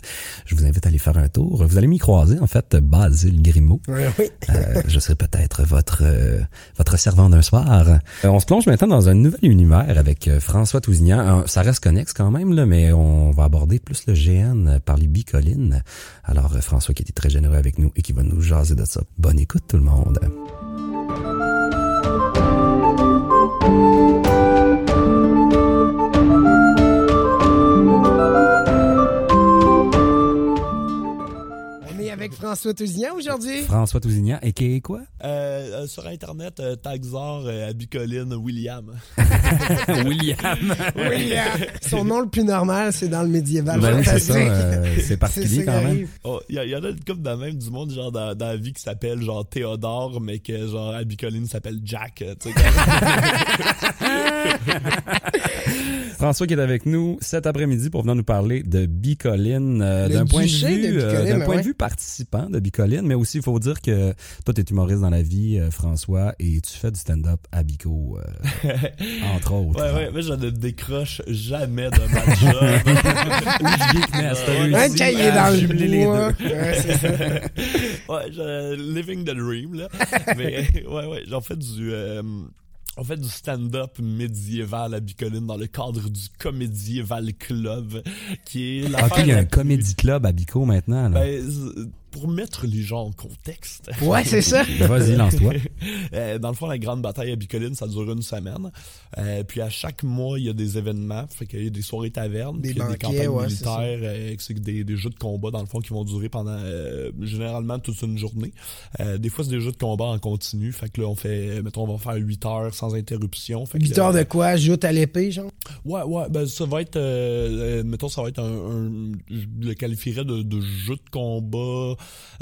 je vous invite à aller faire un tour. Vous allez m'y croiser, en fait, Basile Grimaud. Oui. Euh, je serai peut-être votre euh, votre servant d'un soir. On se plonge maintenant dans un nouvel univers avec François Tousignan. Ça reste connexe quand même, là, mais on va aborder plus le GN par les bicolines. Alors, François qui était très généreux avec nous et qui va nous jaser de ça. Bonne écoute tout le monde. Avec François Tousignan aujourd'hui. François Tousignan, et qui est quoi? Euh, euh, sur Internet, euh, Taxor, euh, Abicoline, William. William. Euh, son nom le plus normal, c'est dans le médiéval. Ben oui, c'est euh, particulier quand même. Oh, Il y, a- il y en a une couple de même du monde genre dans, dans la vie qui s'appelle genre Théodore, mais que genre Abicoline s'appelle Jack. François qui est avec nous cet après-midi pour venir nous parler de Bicoline euh, d'un point de vue de Bicoline, d'un point ouais. de vue de Bicoline mais aussi il faut dire que toi tu es humoriste dans la vie euh, François et tu fais du stand-up à Bico euh, entre autres. ouais, ouais, moi je ne décroche jamais de ma job. Un cahier dans le bois. Ouais, c'est ça. ouais, je, living the dream, là. Mais, ouais, ouais, j'en fais du, euh, on fait du stand-up médiéval à Bicoline dans le cadre du Comédieval Club, qui est la Ok, il y a un comédie club à Bico maintenant. Là. Ben, pour mettre les gens en contexte. Ouais, c'est ça. Vas-y, lance-toi. Euh, dans le fond, la grande bataille à Bicoline, ça dure une semaine. Euh, puis à chaque mois, il y a des événements. Fait qu'il y a des soirées tavernes, Des puis il y a des banquets, campagnes ouais, militaires, euh, c'est des, des jeux de combat, dans le fond, qui vont durer pendant euh, généralement toute une journée. Euh, des fois, c'est des jeux de combat en continu. Fait que là, on fait, mettons, on va faire 8 heures sans interruption. Fait que, 8 heures de quoi? Joute à l'épée, genre? Ouais, ouais, ben ça va être, euh, euh, mettons, ça va être un, un- je le qualifierais de, de jeu de combat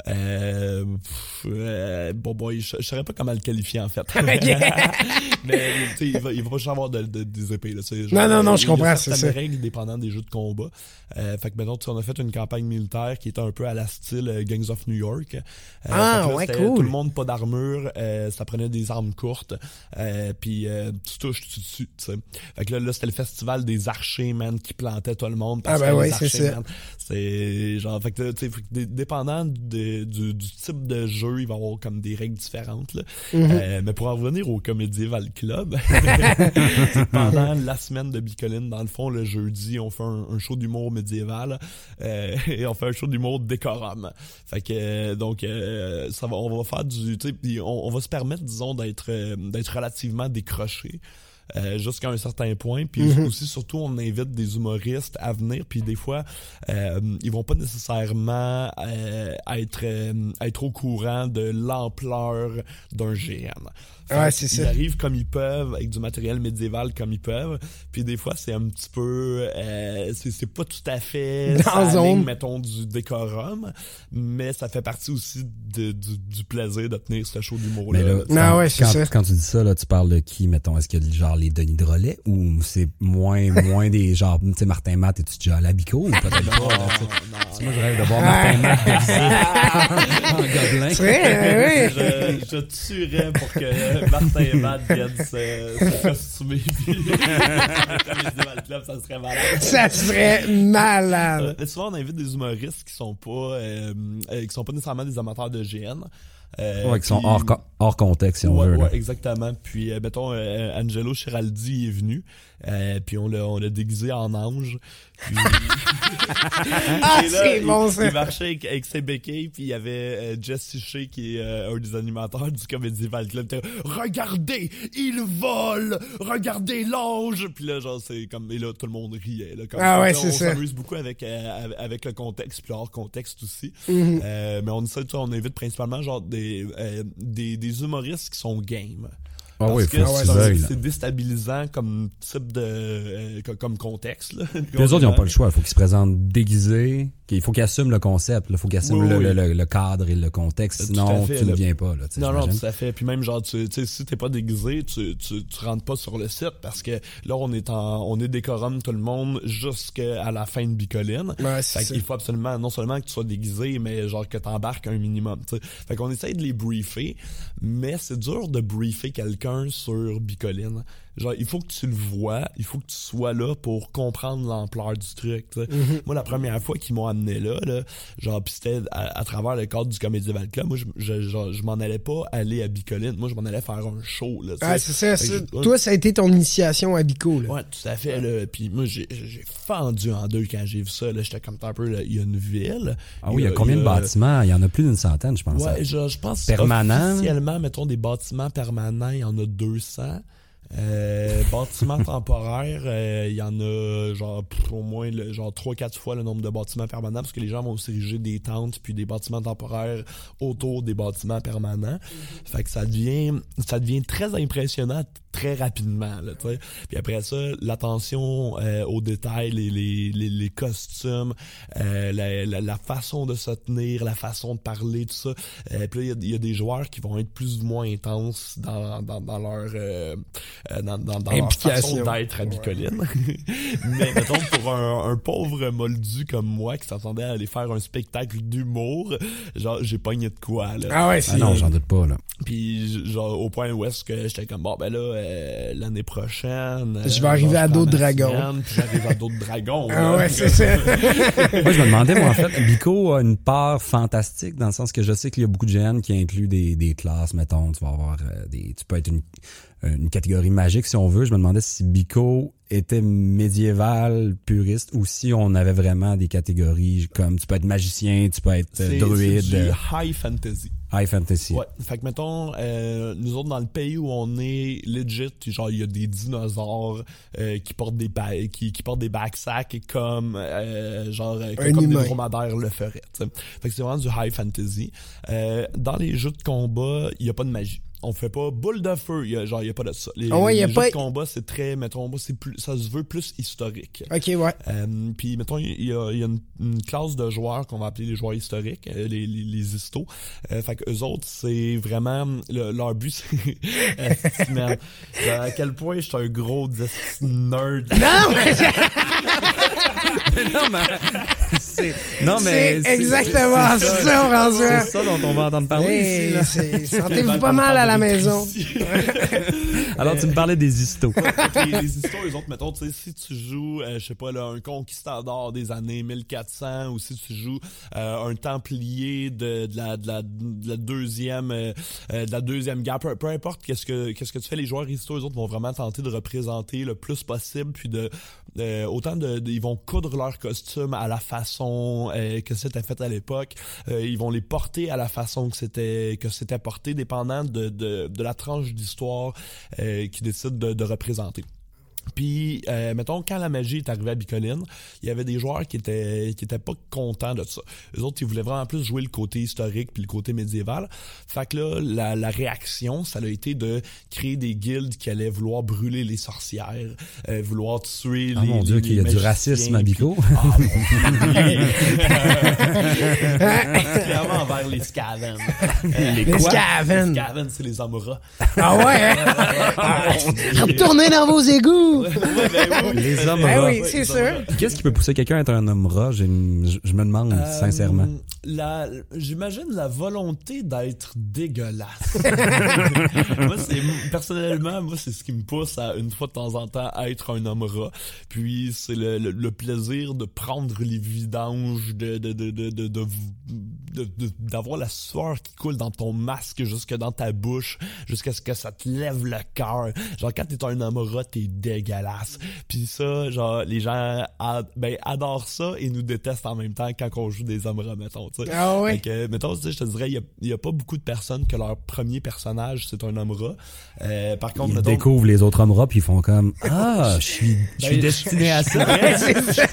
Euh, pff, euh, bon boy, je, je saurais pas comment le qualifier en fait. Mais tu sais, il va, il va pas juste avoir de, de- des épées. Là, Non, non, non, je comprends, c'est ça. règles dépendant des jeux de combat. Euh, fait que maintenant, on a fait une campagne militaire qui était un peu à la style euh, Gangs of New York. Euh, Ah, là, ouais, cool. Tout le monde pas d'armure, euh, ça prenait des armes courtes, euh, puis euh, tu touches, tu tues, tu sais. Fait que là, là c'était le festival des archers, man, qui plantaient tout le monde. parce Ah, ben les c'est ça. C'est genre, fait que tu sais, dépendant de- du, du type de jeu, il va y avoir comme des règles différentes. Là. Mhm. Euh, mais pour en revenir au Comédieval Club, pendant la semaine de Bicoline, dans le fond, le jeudi, on fait un, un show d'humour médiéval euh, et on fait un show d'humour décorum. Fait que euh, donc euh, ça va, on va faire du, on, on va se permettre, disons, d'être euh, d'être relativement décroché. Euh, jusqu'à un certain point. Puis aussi surtout on invite des humoristes à venir. Puis des fois euh, ils vont pas nécessairement euh, être euh, être au courant de l'ampleur d'un GN Ouais, c'est ils ça. arrivent comme ils peuvent avec du matériel médiéval comme ils peuvent puis des fois c'est un petit peu euh, c'est c'est pas tout à fait Dans zone. ligne, mettons du décorum mais ça fait partie aussi de- du, du plaisir de tenir ce show d'humour Mais là, Non, quand, ouais, c'est quand, ça. quand tu dis ça, là, tu parles de qui, mettons, est-ce qu'il y a genre les Denis Drolet ou c'est moins, moins des genre, tu sais, Martin Matt, es-tu déjà à la bico ou peut-être pas, là, sais? Moi, je rêve de voir Martin Matt en gobelin. Oui. je, je tuerais pour que Martin Matt vienne se, se costumer puis club, ça serait malade. Ça serait malade. Euh, souvent, on invite des humoristes qui sont pas euh, euh, qui sont pas nécessairement des amateurs de GN. Euh, Ouais, qui sont hors, co- hors contexte, si on ouais, veut. ouais, exactement. Puis, euh, mettons, euh, Angelo Chiraldi est venu. Euh, puis on l'a on l'a déguisé en ange. Puis- Ah, c'est il- bon, ça. Il marchait avec, avec ses béquilles, puis il y avait euh, Jesse Shea, qui est euh, un des animateurs du Comédie Val Club. Regardez, il vole! Regardez l'ange! Puis là, genre, c'est comme... Et là, tout le monde riait. Là, comme, Ah ouais, on c'est ça. s'amuse beaucoup avec, euh, avec le contexte, puis hors contexte aussi. Mhm. Euh, mais on on invite principalement genre des, euh, des, des humoristes qui sont game. Ah Parce oui, que faut c'est- déstabilisant comme type de euh, co- comme contexte. Là, Puis les autres, ils n'ont pas le choix. Il faut qu'ils se présentent déguisés. Il faut qu'ils assument le concept. Il faut qu'ils assument Oui, le, oui. le- le- le cadre et le contexte. Tout Sinon, fait, tu ne viens pas. Là, Non, non, tout à fait. Puis même, genre, tu si t'es pas déguisé, tu, tu, tu rentres pas sur le site parce que là, on est en, on est décorum tout le monde jusqu'à la fin de Bicoline. Ouais, c'est Fait ça. qu'il faut absolument, non seulement que tu sois déguisé, mais genre que t'embarques un minimum, tu sais. Fait qu'on essaye de les briefer, mais c'est dur de briefer quelqu'un sur Bicoline. Genre, il faut que tu le vois, il faut que tu sois là pour comprendre l'ampleur du truc, tu sais. Mm-hmm. Moi, la première fois qu'ils m'ont amené là, là, genre, pis c'était à, à travers le cadre du Comédieval Club, moi, je, je, genre, je m'en allais pas aller à Bicoline, moi, je m'en allais faire un show, là, Ah, c'est ça. Je-. Toi, ça a été ton initiation à Bico, là. Ouais, tout à fait. Là. Puis moi, j'ai j'ai fendu en deux quand j'ai vu ça. Là, j'étais comme un peu. là, Il y a une ville. Ah oui, il y a combien de bâtiments? Il y en a plus d'une centaine, je pense. Ouais, je, je pense Permanent? officiellement, mettons des bâtiments permanents, il y en a 200. Euh, bâtiments temporaires, euh, il y en a genre au moins le, genre 3-4 fois le nombre de bâtiments permanents parce que les gens vont aussi ériger des tentes puis des bâtiments temporaires autour des bâtiments permanents. Fait que ça devient ça devient très impressionnant très rapidement. Là, tu sais. puis après ça, l'attention euh, aux détails, les, les, les, les costumes, euh, la, la, la façon de se tenir, la façon de parler, tout ça. Euh, puis là, il y y, a des joueurs qui vont être plus ou moins intenses dans, dans, dans leur dans, dans, dans leur Implication. façon d'être à Bicoline. Mais mettons, pour un, un pauvre moldu comme moi qui s'attendait à aller faire un spectacle d'humour, genre j'ai pogné de quoi là. Ah ouais, Ah c'est... non, j'en doute pas. Là. Puis genre au point où est-ce que j'étais comme bon ben là euh, l'année prochaine euh, Je vais arriver genre, à d'autres dragons. semaine, puis j'arrive à d'autres dragons. Ah là. ouais, c'est ça. Moi, je me demandais, moi, en fait, Bico a une part fantastique dans le sens que je sais qu'il y a beaucoup de GN qui incluent des, des classes, mettons, tu vas avoir euh, des, tu peux être une, une catégorie magique si on veut. Je me demandais si Bico était médiéval, puriste, ou si on avait vraiment des catégories comme tu peux être magicien, tu peux être euh, C'est druide, c'est du high fantasy. high fantasy. Ouais. Fait que mettons, euh, nous autres dans le pays où on est legit, genre il y a des dinosaures euh, qui portent des ba- qui, qui portent des backsacks comme euh, genre Un comme humain. des dromadaires le feraient. tu sais. Fait que c'est vraiment du high fantasy. Euh, dans les jeux de combat, il y a pas de magie. On fait pas boule de feu. Il y a, genre, il y a pas de ça. Les, Ah ouais, il y a les pas- jeux de combat, c'est très, mettons, c'est plus, ça se veut plus historique. Ok, ouais. Euh, puis mettons il y a, il y a une, une classe de joueurs qu'on va appeler les joueurs historiques, euh, les, les, les histos. Euh, fait que eux autres c'est vraiment le- leur but c'est. Euh, à quel point je suis un gros nerd. Non, mais non, mais c'est non mais c'est exactement c'est ça, François. C'est ça dont on va entendre parler Sentez-vous pas mal à la maison. Alors tu me parlais des que les, les histoires, les autres, mettons, tu sais, si tu joues, euh, je sais pas, là, un conquistador des années 1400, ou si tu joues euh, un templier de, de, la, de, la, de la deuxième euh, euh, de la deuxième guerre, peu, peu importe qu'est-ce que qu'est-ce que tu fais, les joueurs histo, les autres vont vraiment tenter de représenter le plus possible, puis de euh, autant de, de- ils vont coudre leurs costumes à la façon euh, que c'était fait à l'époque, Euh, ils vont les porter à la façon que c'était que c'était porté, dépendant de, de, de la tranche d'histoire euh, qu'ils décident de, de représenter. Puis, euh, mettons, quand la magie est arrivée à Bicoline, il y avait des joueurs qui étaient qui étaient pas contents de ça. Les autres, ils voulaient vraiment plus jouer le côté historique puis le côté médiéval. Fait que là, la, la réaction, ça a été de créer des guildes qui allaient vouloir brûler les sorcières, euh, vouloir tuer Ah les mon dieu, les- qu'il y a les du racisme à puis- Bico. Ah, mon Dieu. Clairement envers les Skaven. Euh, Les quoi? Skaven. Les Skaven, c'est les Amuras. Ah ouais, hein? Retournez dans vos égouts! Ouais, ben oui. Les hommes Ben rats. oui, c'est sûr. Qu'est-ce qui peut pousser quelqu'un à être un homme rat? Je je me demande Euh, sincèrement. La, j'imagine la volonté d'être dégueulasse. moi, c'est, personnellement, moi, c'est ce qui me pousse à, une fois de temps en temps, à être un homme rat. Puis, c'est le, le, le plaisir de prendre les vidanges, de, de, de, de, de, de- de- de- d'avoir la sueur qui coule dans ton masque jusque dans ta bouche, jusqu'à ce que ça te lève le cœur. Genre, quand t'es un homme rat, t'es dégueulasse. Puis ça, genre, les gens ad- ben, adorent ça et nous détestent en même temps quand on joue des hommes rats, mettons, tu sais. Ah ouais. Fait que, mettons, je te dirais, il y y a pas beaucoup de personnes que leur premier personnage, c'est un homme rat. Euh, par contre, Ils mettons... découvrent les autres hommes rats puis ils font comme Ah, je suis, je suis Ben, destiné à ça. Ça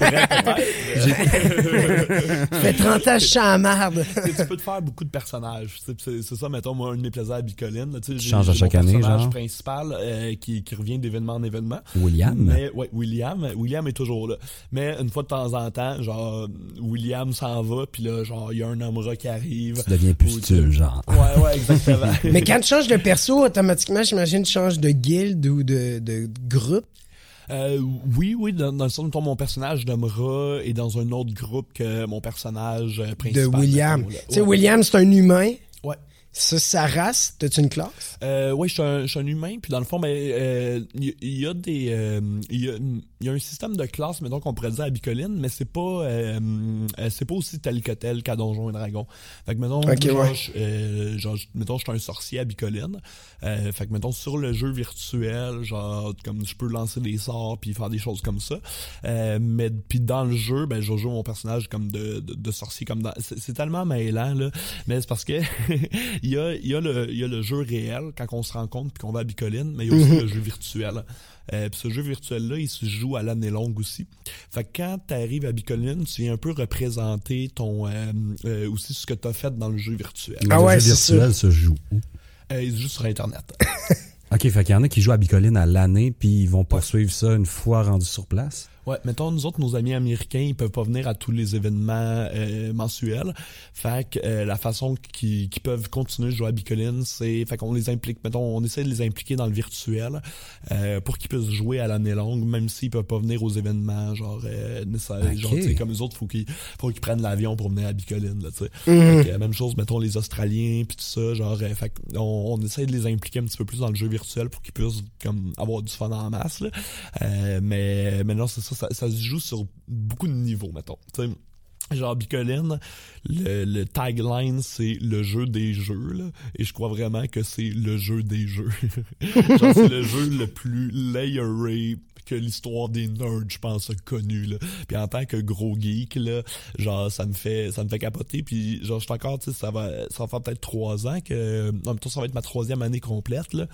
fait 30 ans je suis en marde. Tu peux te faire beaucoup de personnages. C'est ça, mettons, moi, un de mes plaisirs à Bicoline. Tu changes à chaque année, personnage genre? principal euh, qui, qui revient d'événement en événement. William. Mais, ouais, William. William est toujours là. Mais une fois de temps en temps, genre, William s'en va, puis là, genre, il y a un homme qui arrive. Tu deviens pustule, genre. Ouais, ouais, exactement. Mais quand tu changes de perso, automatiquement, j'imagine, tu changes de guilde ou de, de groupe. Euh, oui, oui, dans, dans le sens où mon personnage d'homme rat est dans un autre groupe que mon personnage euh, De principal. William. mettons, là. Tu sais, Ouais. William, c'est un humain. Ouais. Ça, sa race, t'as-tu une classe? Euh, ouais, je suis un, un humain, puis dans le fond, mais euh, y, y a des, euh, y, a, il y a un système de classe, mettons qu'on pourrait dire à Bicoline, mais c'est pas, euh, euh, c'est pas aussi tel que tel qu'à Donjon et Dragon. Fait que mettons, Ok, genre, ouais. je- euh, genre, je- mettons, je suis un sorcier à Bicoline. Euh, fait que mettons sur le jeu virtuel, genre comme je peux lancer des sorts puis faire des choses comme ça. Euh, mais puis dans le jeu, ben je joue mon personnage comme de, de, de sorcier comme dans. C'est tellement mêlant là, mais c'est parce que il y a il y a le il y a le jeu réel quand on se rencontre puis qu'on va à Bicoline, mais il y a aussi le jeu virtuel. Euh, puis ce jeu virtuel-là, il se joue à l'année longue aussi. Fait que quand tu arrives à Bicoline, tu viens un peu représenter ton euh, euh, aussi ce que tu as fait dans le jeu virtuel. Ah le ouais, jeu virtuel se joue où? Euh, il se joue sur Internet. OK, fait qu'il y en a qui jouent à Bicoline à l'année puis ils vont poursuivre ça une fois rendus sur place? Ouais, mettons, nous autres, nos amis américains, ils peuvent pas venir à tous les événements euh, mensuels. Fait que euh, la façon qu'ils qu'ils peuvent continuer de jouer à Bicoline, c'est... Fait qu'on les implique, mettons, on essaie de les impliquer dans le virtuel euh, pour qu'ils puissent jouer à l'année longue, même s'ils peuvent pas venir aux événements, genre, euh, nécessaire- Ok. genre comme les autres, faut qu'ils faut qu'ils prennent l'avion pour venir à Bicoline, là, tu sais. Fait que, euh, même chose, mettons, les Australiens, puis tout ça, genre, fait qu'on on essaie de les impliquer un petit peu plus dans le jeu virtuel pour qu'ils puissent, comme, avoir du fun en masse, là. Mais, mais non, c'est ça, ça, se joue sur beaucoup de niveaux, mettons. Tu sais, Genre Bicoline, le, le tagline c'est le jeu des jeux là, et je crois vraiment que c'est le jeu des jeux. Genre c'est le jeu le plus layeré que l'histoire des nerds, je pense, a connu là. Puis en tant que gros geek là, genre ça me fait ça me fait capoter. Puis genre je suis encore, tu sais, ça va ça va faire peut-être trois ans que en même temps ça va être ma troisième année complète là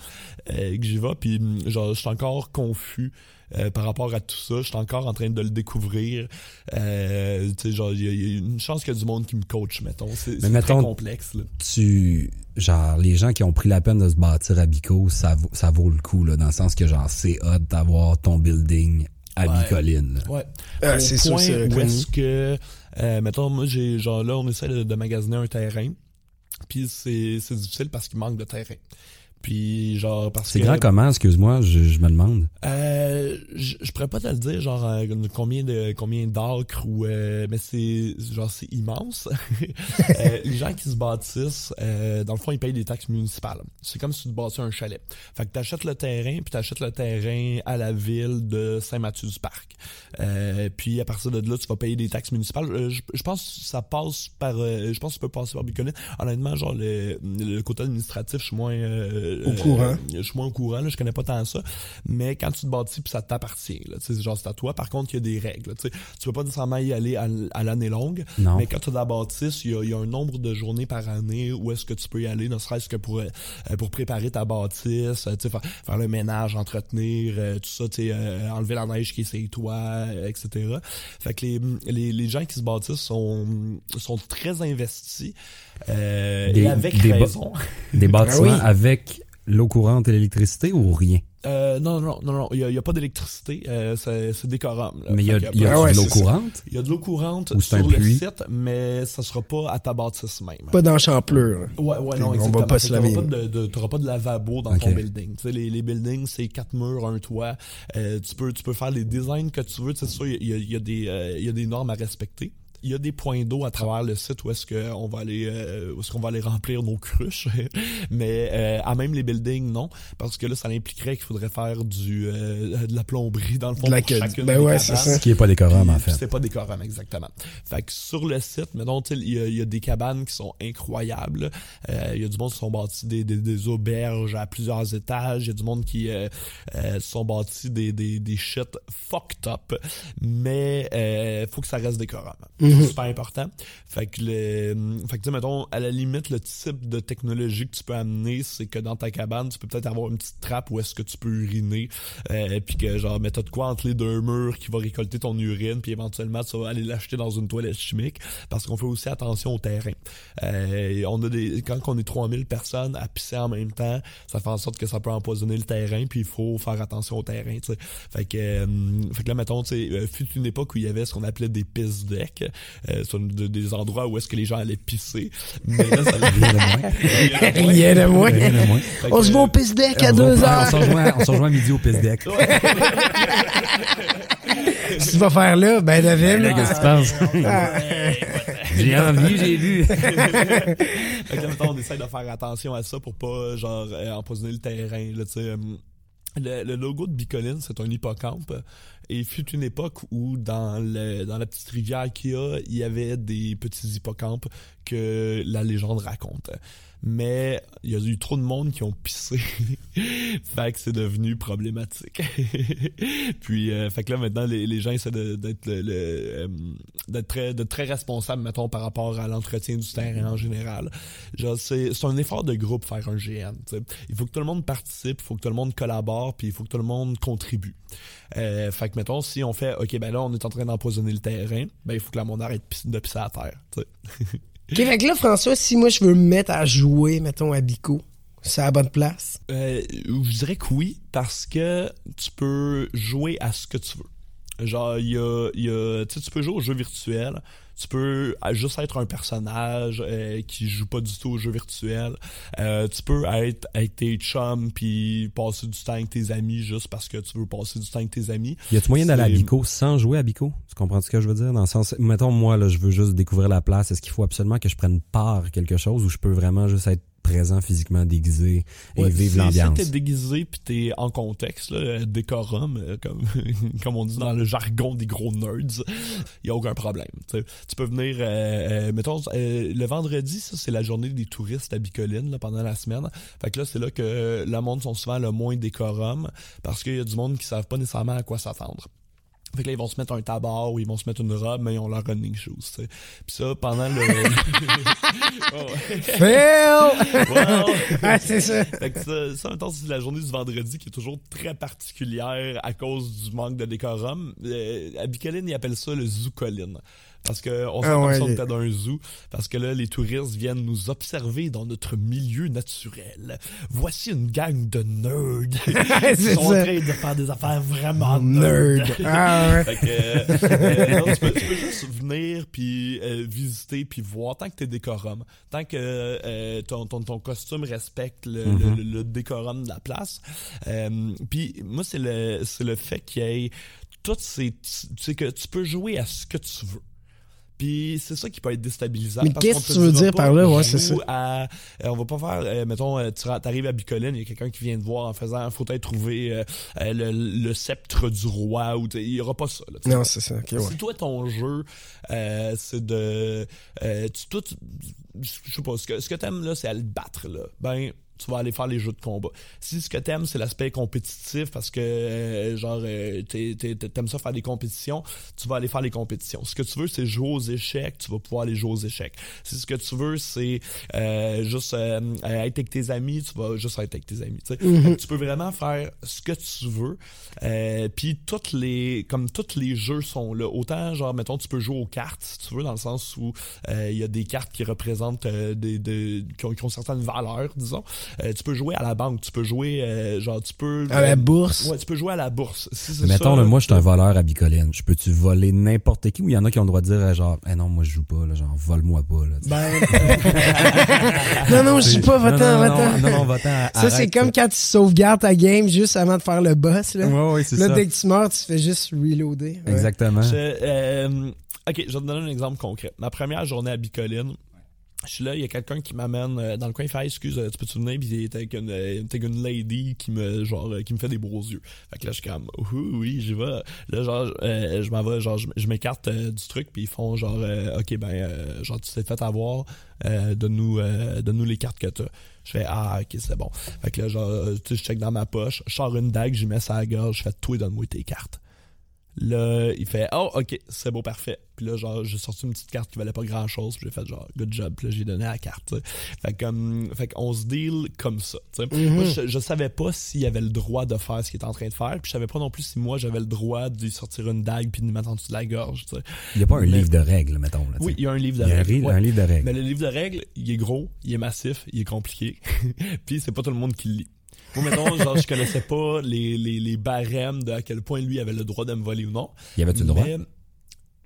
euh, que j'y vais. Puis genre je suis encore confus euh, par rapport à tout ça. Je suis encore en train de le découvrir. Euh, tu sais, genre, il y, a- il y a une chance qu'il y a du monde qui me coach, mettons. C'est très complexe, là. tu genre les gens qui ont pris la peine de se bâtir à Bico, ça vaut, ça vaut le coup là dans le sens que genre c'est hot d'avoir ton building à Ouais. Bicoline. là. Ouais. Ah, c'est sûr, c'est où est-ce que, euh, mettons, moi, j'ai, genre là, on essaie de, de magasiner un terrain, puis c'est, c'est difficile parce qu'il manque de terrain. Puis genre parce C'est que grand comment, excuse-moi, je, je me demande. euh, je, je pourrais pas te le dire genre euh, combien de combien d'acres ou euh, mais c'est genre c'est immense. Euh, les gens qui se bâtissent euh, dans le fond ils payent des taxes municipales. C'est comme si tu te bâtissais un chalet. Fait que t'achètes le terrain puis t'achètes le terrain à la ville de Saint-Mathieu du Parc. Euh, puis à partir de là tu vas payer des taxes municipales. Euh, je, je pense que ça passe par euh, je pense que tu peux passer par Bicoline. Honnêtement genre le, le côté administratif je suis moins euh, Au courant. je suis moins au courant, là, je connais pas tant ça. Mais quand tu te bâtis puis ça t'appartient, là, sais, genre c'est à toi. Par contre, il y a des règles. Tu sais, tu peux pas nécessairement y aller à, l'année longue. Non. Mais quand tu as la bâtisse, il y a, y a un nombre de journées par année où est-ce que tu peux y aller, ne serait-ce que pour euh, pour préparer ta bâtisse, euh, faire, faire le ménage, entretenir, euh, tout ça, euh, enlever la neige qui est sur les toits, euh, etc. Fait que les, les, les gens qui se bâtissent sont sont très investis euh, Des- et avec des raison. Des bâtiments Ah oui. avec l'eau courante et l'électricité ou rien? Euh, non, non, non, non, il y a, pas d'électricité, euh, c'est, c'est décorum. là. Mais il y a, y a Ah ouais, de l'eau courante? il y a de l'eau courante Ou sur le puits? site, mais ça sera pas à ta bâtisse même. Pas dans Champlure. Ouais, ouais, non, On va exactement. pas se laver. de, de- t'auras pas de lavabo dans Ok. ton building. Tu sais, les, les buildings, c'est quatre murs, un toit. Euh, tu peux, tu peux faire les designs que tu veux. Tu c'est sûr, il y a, il y a des, euh, il y a des normes à respecter. Il y a des points d'eau à travers le site où est-ce qu'on va aller, euh, où est-ce qu'on va aller remplir nos cruches. Mais euh, à même les buildings, non, parce que là, ça impliquerait qu'il faudrait faire du, euh, de la plomberie dans le fond De la pour queue- chacune ben des ouais, c'est ça. Ce qui est pas décorum, en fait. C'est pas décorum, exactement. Fait que sur le site, mettons, tu sais, il y, a- il y a des cabanes qui sont incroyables. Euh, Il y a du monde qui sont bâtis des, des, des auberges à plusieurs étages. Il y a du monde qui euh, euh, sont bâtis des, des, des shit fucked up. Mais euh, faut que ça reste décorum. C'est super important. Fait que, le, fait que mettons, à la limite, le type de technologie que tu peux amener, c'est que dans ta cabane, tu peux peut-être avoir une petite trappe où est-ce que tu peux uriner, euh, puis que genre, mais t'as de quoi entre les deux murs qui va récolter ton urine, puis éventuellement, tu vas aller l'acheter dans une toilette chimique, parce qu'on fait aussi attention au terrain. Euh, on a des, quand on est 3000 personnes à pisser en même temps, ça fait en sorte que ça peut empoisonner le terrain, puis il faut faire attention au terrain, tu sais. Fait que, euh, fait que là, mettons, tu sais, euh, fut une époque où il y avait ce qu'on appelait des piss decks, euh, sur une- de- des endroits où est-ce que les gens allaient pisser. Mais là, ça Rien de moins. Rien de moins. Rien de moins. Fait On se va au pisse deck à deux heures. On se rejoint, se à midi au PSDEC. Qu'est-ce que tu vas faire là? Ben, David. Là, qu'est-ce que tu penses? Ah. J'ai envie, j'ai vu. Fait que là, mettons, on essaie de faire attention à ça pour pas, genre, euh, empoisonner le terrain, là, tu sais. euh, Le, le logo de Bicoline, c'est un hippocampe. Et il fut une époque où, dans, dans la petite rivière qu'il y a, il y avait des petits hippocampes que la légende raconte. Mais il y a eu trop de monde qui ont pissé. fait que c'est devenu problématique. Puis, euh, fait que là, maintenant, les, les gens essaient d'être le, euh, très, très responsables, mettons, par rapport à l'entretien du terrain en général. C'est, un effort de groupe faire un GN. Il faut que tout le monde participe, il faut que tout le monde collabore, puis il faut que tout le monde contribue. Euh, fait que, mettons, si on fait, OK, ben là, on est en train d'empoisonner le terrain, ben il faut que la monde arrête de pisser à terre. OK, fait que là, François, si moi, je veux me mettre à jouer, mettons, à Bico, c'est à la bonne place? Euh, je dirais que oui, parce que tu peux jouer à ce que tu veux. Genre, y a, tu peux jouer aux jeux virtuels, tu peux euh, juste être un personnage euh, qui joue pas du tout aux jeux virtuels. Euh, tu peux être avec tes chums puis passer du temps avec tes amis juste parce que tu veux passer du temps avec tes amis. Y a-tu moyen d'aller à Bico sans jouer à Bico? Tu comprends ce que je veux dire? Dans le sens, mettons, moi, là, je veux juste découvrir la place. Est-ce qu'il faut absolument que je prenne part à quelque chose ou je peux vraiment juste être présent physiquement déguisé et Ouais, vivre l'ambiance? Si t'es déguisé puis t'es en contexte, là, décorum, euh, comme, comme on dit dans le jargon des gros nerds, il y a aucun problème. tu sais. Tu peux venir, euh, euh, mettons, euh, le vendredi, ça c'est la journée des touristes à Bicoline là, pendant la semaine. Fait que là, c'est là que le monde sont souvent le moins décorum parce qu'il y a du monde qui savent pas nécessairement à quoi s'attendre. Fait que là, ils vont se mettre un tabac ou ils vont se mettre une robe, mais ils ont leur running shoes, tu sais. Puis ça, pendant le... Oh. Fail! Wow. ah, c'est ça. Fait que ça, ça, mettons, c'est la journée du vendredi qui est toujours très particulière à cause du manque de décorum. Euh, à Bicoline, ils appellent ça le zoocoline. Parce que on sent Ah comme ouais, si on les- était dans un zoo. Parce que là, les touristes viennent nous observer dans notre milieu naturel. Voici une gang de nerds qui C'est sont en train de faire des affaires vraiment nerds. Nerd. Ah, ouais. Fait que, euh, non, tu, peux, tu peux juste venir puis euh, visiter puis voir tant que t'es décorum, tant que euh, ton, ton, ton costume respecte le, le- le- le décorum de la place. Puis moi c'est le c'est le fait qu'il y ait toutes ces tu sais que tu peux jouer à ce que tu veux. Puis c'est ça qui peut être déstabilisant. Mais qu'est-ce que tu veux dire par là? Ouais, c'est ça. à- euh, on va pas faire, euh, mettons, euh, tu arrives à Bicoline, il y a quelqu'un qui vient te voir en faisant, faut être trouver euh, euh, le, le sceptre du roi, ou il y aura pas ça. Là. Non, c'est ça. ouais. Si toi ton jeu euh, c'est de tu, toi, tu- je sais pas ce que ce que t'aimes là c'est aller te battre là ben tu vas aller faire les jeux de combat. Si ce que t'aimes c'est l'aspect compétitif parce que euh, genre euh, t'aimes ça faire des compétitions, tu vas aller faire les compétitions. Ce que tu veux c'est jouer aux échecs, tu vas pouvoir aller jouer aux échecs. Si ce que tu veux c'est euh, juste euh, être avec tes amis, tu vas juste être avec tes amis. tu tu peux vraiment faire ce que tu veux. Euh, Puis toutes les comme tous les jeux sont là. Autant genre mettons tu peux jouer aux cartes si tu veux dans le sens où euh, il y a des cartes qui représentent des, des qui, ont, qui ont certaines valeurs disons. Euh, tu peux jouer à la banque, tu peux jouer euh, genre tu peux À la bourse. Ouais, tu peux jouer à la bourse. Si c'est Mettons, ça, là, moi, je suis un voleur à Bicoline. Je peux-tu voler n'importe qui ou il y en a qui ont le droit de dire, euh, genre, eh non, moi, je joue pas, là, genre, vole-moi pas, là. Ben, non, non, je suis pas votant, non, votant. Non, non, non, votant. Ça, c'est comme quand tu sauvegardes ta game juste avant de faire le boss, là. Ouais, ouais, c'est Là, ça. dès que tu meurs, tu fais juste reloader. Ouais. Exactement. Je, euh, ok, je vais te donner un exemple concret. Ma première journée à Bicoline, je suis là, il y a quelqu'un qui m'amène euh, dans le coin, il fait excuse, euh, tu peux te venir, puis il était avec une, euh, une lady qui me genre euh, qui me fait des beaux yeux. Fait que là je suis comme oui, oui, j'y vais. Là genre euh, je m'en vais, genre je, m'écarte du truc, puis ils font genre ok ben genre tu t'es fait avoir, donne-nous donne-nous les cartes que t'as. Je fais ah ok c'est bon. Fait que là genre tu sais je check dans ma poche, je sors une dague, j'y mets ça à la gorge, je fais toi donne-moi tes cartes. Là, il fait Oh, ok, c'est beau, parfait. Puis là, genre, j'ai sorti une petite carte qui valait pas grand chose. Puis j'ai fait genre, good job. Puis là, j'ai donné la carte. tu sais. Fait comme, fait qu'on se deal comme ça. tu sais. Moi, je, je savais pas s'il avait le droit de faire ce qu'il était en train de faire. Puis je savais pas non plus si moi, j'avais le droit de lui sortir une dague puis de mettre en dessous de la gorge. tu sais. Il y a pas un Mais- livre de règles, mettons, là. Oui, il y a un livre de Il y a un, règles. livre- ouais. un livre de règles. Mais le livre de règles, il est gros, il est massif, il est compliqué. puis c'est pas tout le monde qui le lit. Moi, mettons, genre, je connaissais pas les, les, les barèmes de à quel point lui avait le droit de me voler ou non. Y avait-tu le droit?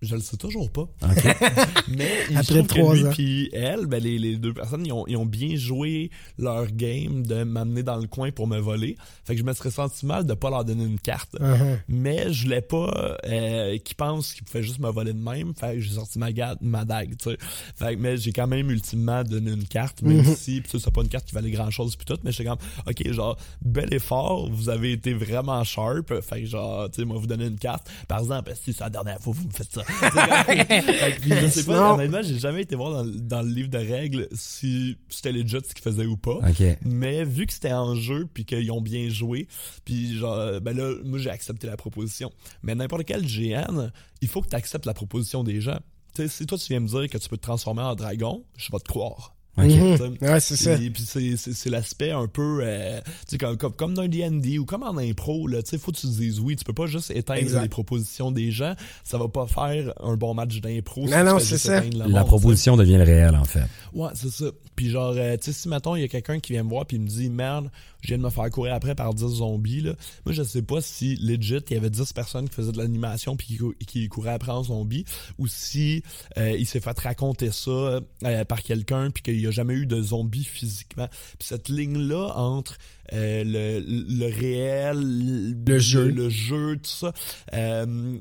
Je le sais toujours pas. OK. Mais il Après trois que lui ans. puis elle, ben les, les deux personnes, ils ont, ils ont bien joué leur game de m'amener dans le coin pour me voler. Fait que je me serais senti mal de pas leur donner une carte. Uh-huh. Mais je voulais pas euh, qu'ils pensent qu'ils pouvaient juste me voler de même. Fait que j'ai sorti ma, ma dague, tu sais. Fait que, mais j'ai quand même ultimement donné une carte, même Mhm. si, pis ça, c'est pas une carte qui valait grand chose puis tout, mais j'étais comme, ok, genre, bel effort, vous avez été vraiment sharp. Fait que genre, tu sais, moi, vous donner une carte. Par exemple, si c'est la dernière fois que vous me faites ça. Je sais pas, Non. honnêtement, j'ai jamais été voir dans, le- dans le livre de règles si c'était legit ce qu'ils faisaient ou pas. Mais vu que c'était en jeu puis qu'ils ont bien joué, puis genre ben là moi j'ai accepté la proposition. Mais n'importe quel GN, il faut que tu acceptes la proposition des gens. Tu sais si toi tu viens me dire que tu peux te transformer en dragon, je vais te croire. Mhm. Ouais, c'est ça. Puis, puis c'est, c'est, c'est l'aspect un peu euh, tu sais comme, comme, comme dans un D&D ou comme en impro là, tu sais faut que tu te dises oui, tu peux pas juste éteindre Exact. les propositions des gens, ça va pas faire un bon match d'impro si Non, tu non, fais c'est juste ça. La monde, sais. proposition devient le réel, en fait. Ouais, c'est ça. Puis genre, euh, tu sais, si mettons, il y a quelqu'un qui vient me voir puis il me dit, merde, je viens de me faire courir après par 10 zombies, là. Moi, je sais pas si, legit, il y avait 10 personnes qui faisaient de l'animation puis qui, cou- qui couraient après en zombie, ou si euh, il s'est fait raconter ça euh, par quelqu'un puis qu'il y a jamais eu de zombies physiquement. Puis cette ligne-là entre euh, le, le réel, Le jeu. le jeu, tout ça, euh,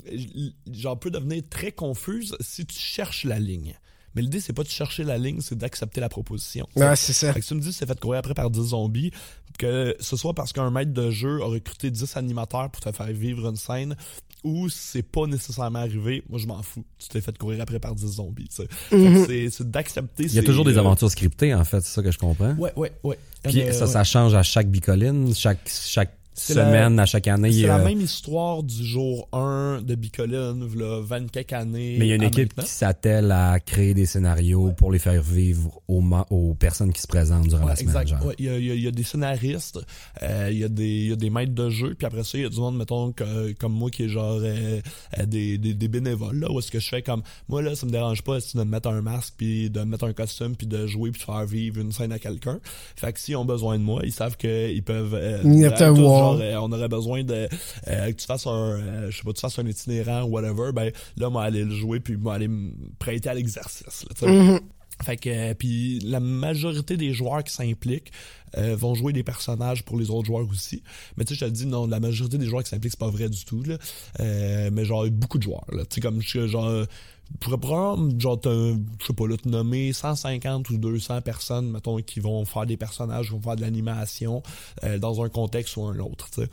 genre peut devenir très confuse si tu cherches la ligne. Mais l'idée, c'est pas de chercher la ligne, c'est d'accepter la proposition. Ouais, c'est ça. Fait que tu me dis c'est fait courir après par 10 zombies, que ce soit parce qu'un maître de jeu a recruté 10 animateurs pour te faire vivre une scène, ou c'est pas nécessairement arrivé, moi je m'en fous. Tu t'es fait courir après par 10 zombies. tu sais. Fait que c'est- C'est d'accepter. Il y a toujours des aventures scriptées, en fait, c'est ça que je comprends. Ouais, ouais, ouais. Puis Euh, ça, ouais. ça change à chaque bicoline, chaque, chaque C'est la- à chaque année. C'est la euh, même histoire du jour 1 de Bicoline, v'là 20 quelques années. Mais il y a une équipe maintenant. qui s'attelle à créer des scénarios pour les faire vivre aux, ma- aux personnes qui se présentent durant Ouais, la semaine. exact. genre. Ouais, Il y, a, il y a- il y a des scénaristes, euh, il y, a des- il y a des maîtres de jeu, puis après ça, il y a du monde, mettons, que- comme moi, qui est genre euh, euh, des, des, des bénévoles, là, où est-ce que je fais comme, moi, là, ça me dérange pas de me mettre un masque, puis de me mettre un costume, puis de jouer, puis de faire vivre une scène à quelqu'un. Fait que s'ils ont besoin de moi, ils savent qu'ils peuvent... Euh, euh, tous, voir. Genre, euh, on aurait besoin de euh, que tu fasses un euh, je sais pas tu fasses un itinérant ou whatever ben là moi aller le jouer puis moi aller me prêter à l'exercice là, sais. Fait que euh, puis la majorité des joueurs qui s'impliquent euh, vont jouer des personnages pour les autres joueurs aussi. Mais tu sais, je te dis non, la majorité des joueurs qui s'impliquent c'est pas vrai du tout là. Euh, mais genre beaucoup de joueurs là. Tu sais comme genre je pourrais prendre, genre, je sais pas, là, te nommer 150 ou 200 personnes, mettons, qui vont faire des personnages, vont faire de l'animation euh, dans un contexte ou un autre, tu sais.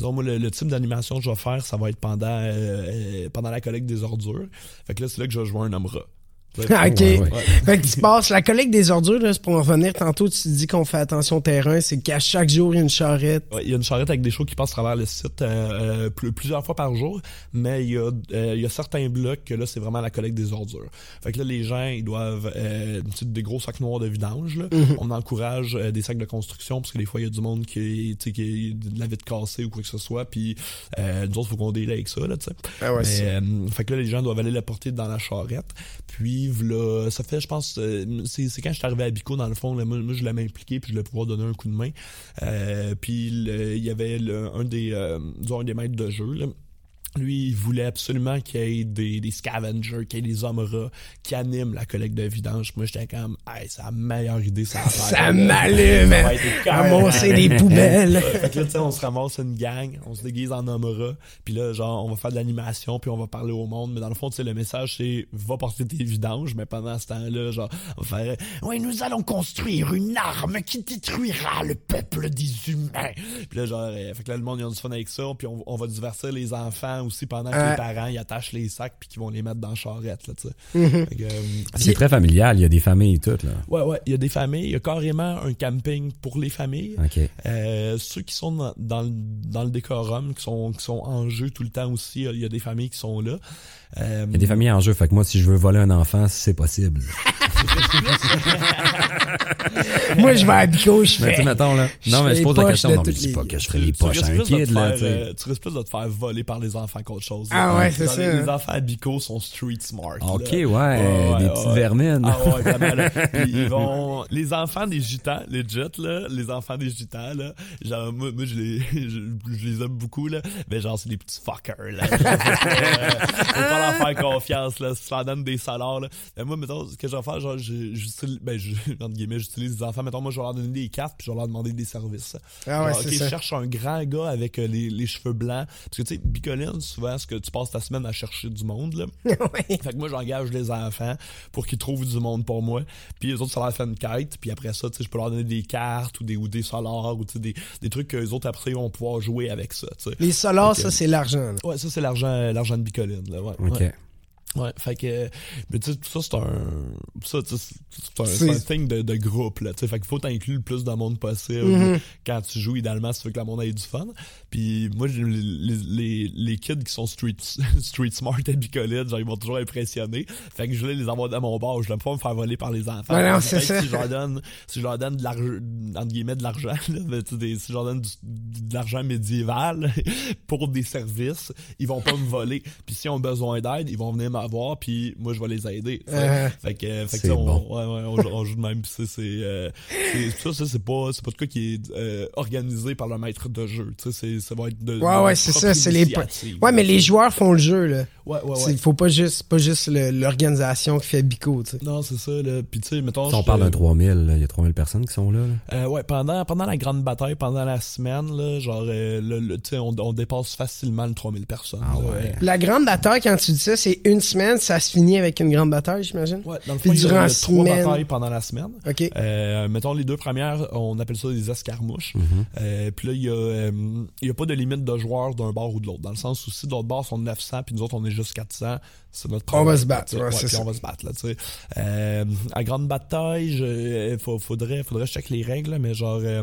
Moi, le, le type d'animation que je vais faire, ça va être pendant euh, pendant la collecte des ordures. Fait que là, c'est là que je vais jouer un. Tu sais. OK. Ouais, ouais. Fait que tu passes la collecte des ordures, là, c'est pour en revenir tantôt, tu dis qu'on fait attention au terrain, c'est qu'à chaque jour, il y a une charrette. Ouais, il y a une charrette avec des shows qui passent à travers le site euh, euh, plus- plusieurs fois par jour, mais il y a, euh, il y a certains blocs que là, c'est vraiment la collecte des ordures. Fait que là, les gens, ils doivent euh, tu sais, des gros sacs noirs de vidange. Là. On encourage euh, des sacs de construction parce que des fois, il y a du monde qui, tu sais, qui a de la vitre cassée ou quoi que ce soit, puis euh, nous autres, faut qu'on délai avec ça, là, tu sais. Ah ouais, Mais, fait que là, les gens doivent aller la porter dans la charrette. Puis, ça fait, je pense, euh, c'est quand je suis arrivé à Bico, dans le fond, là, moi, je l'avais impliqué, puis je voulais pouvoir donner un coup de main. Euh, puis, il y avait un des, euh, un des maîtres de jeu, là. Lui, il voulait absolument qu'il y ait des, des scavengers, qu'il y ait des hommes rats qui animent la collecte de vidange. Moi, j'étais comme, hey, c'est la meilleure idée, ça va faire. Ça m'allume! Ramasser des poubelles. fait que là, tu sais, on se ramasse une gang, on se déguise en Omra, puis là, genre, on va faire de l'animation, puis on va parler au monde, mais dans le fond, tu sais, le message, c'est va porter tes vidanges, mais pendant ce temps-là, genre, on va faire Ouais, nous allons construire une arme qui détruira le peuple des humains. Puis là, genre, euh, fait que là, le monde, ils ont du fun avec ça, puis on, on va divertir les enfants aussi pendant que Ouais. les parents, ils attachent les sacs, puis qu'ils vont les mettre dans la charrette, là. Mm-hmm. Que, euh, C'est très familial, il y a des familles et tout, là. Ouais, ouais, il y a des familles, il y a carrément un camping pour les familles. Euh, ceux qui sont dans, dans, le, dans le décorum, qui sont, qui sont en jeu tout le temps aussi, il y a des familles qui sont là. Euh, Il y a des familles en jeu, fait que moi, si je veux voler un enfant, c'est possible. Moi, je vais à Bico, je Mais tu fais. sais, mettons, là. Non, mais je les pose la question. Non, mais je dis les- pas que je ferais tu- les poches à risques un plus de te kid, là, faire, tu sais. euh, tu risques plus de te faire voler par les enfants qu'autre chose. Ah là. ouais, c'est ça, Les, les enfants à Bico sont street smart. Ok, ouais, Ouais, des ouais, petites ouais. vermines. Ah ouais, vraiment, là. Puis ils vont... Les enfants des gitans, legit, là, les enfants des gitans, là, genre, moi, moi je, les, je, je les aime beaucoup, là, mais genre, c'est des petits fuckers, là. Pas, leur faire confiance, là, si tu leur donnes des salaires, là. Mais moi, mettons, ce que je vais faire, genre, je- j'utilise, ben, je, entre guillemets, j'utilise les enfants, mettons, moi, je vais leur donner des cartes, puis je vais leur demander des services. Ah ouais, Genre, ça. je cherche un grand gars avec euh, les, les cheveux blancs. Parce que, tu sais, Bicoline, souvent, ce que tu passes ta semaine à chercher du monde, là. Ouais. Fait que moi, j'engage les enfants pour qu'ils trouvent du monde pour moi. Puis les autres, ça leur fait une quête. Puis après ça, tu sais, je peux leur donner des cartes ou des, ou des solars ou tu sais, des, des trucs que les autres, après, ils vont pouvoir jouer avec ça, tu sais. Les solars, Ok. ça, c'est l'argent. là. Ouais, ça, c'est l'argent, l'argent de Bicoline, là, ouais. Ouais. Ouais, fait que, mais tu sais, tout ça, c'est un, ça, c'est un, C'est- un thing de, de groupe, là, tu sais, fait qu'il faut t'inclure le plus de monde possible Mhm. quand tu joues, idéalement, si tu veux que la monde ait du fun. Puis moi, les, les, les kids qui sont street, street smart et bicolines, genre, ils m'ont toujours impressionné. Fait que je voulais les avoir à mon bord, je voulais pas me faire voler par les enfants. Ouais, non, c'est ça. Si je leur donne, si je leur donne de l'argent, entre guillemets, de l'argent, là, mais tu sais, des- si je leur donne du- de l'argent médiéval pour des services, ils vont pas me voler. Puis s'ils ont besoin d'aide, ils vont venir m'avoir, puis moi, je vais les aider. Euh. Fait que, fait que ça, on, bon. ouais, ouais, on, joue- on joue de même. C'est, euh, ça, ça, c'est pas, pas de quoi qui est euh, organisé par le maître de jeu. Ça va être de. Ouais, de ouais, c'est ça. Les. Ouais, mais les joueurs font le jeu, là. Ouais, ouais. Faut pas juste, pas juste l'organisation qui fait Bico, tu sais. Non, c'est ça, là. Puis tu sais, mettons. Si on parle d'un 3000, là, il y a 3000 personnes qui sont là. là. Euh, ouais, pendant, pendant la grande bataille, pendant la semaine, là, genre, euh, le, le- tu sais, on, on dépasse facilement le 3000 personnes. Ah là, ouais. La grande bataille, quand tu dis ça, c'est une semaine, ça se finit avec une grande bataille, j'imagine? Ouais, dans le Puis fond, il y a, durant il y a la trois semaine- batailles pendant la semaine. OK. Euh, mettons les deux premières, on appelle ça des escarmouches. Euh, puis là, il y a, euh, il y a pas de limite de joueurs d'un bord ou de l'autre. Dans le sens où si d'autres bords sont 900 puis nous autres on est juste 400, c'est notre On va problème, se battre, ouais, Ouais, c'est puis ça. on va se battre là, tu sais. Euh, à grande bataille, je, faut- faudrait, faudrait que je check les règles, mais genre. euh,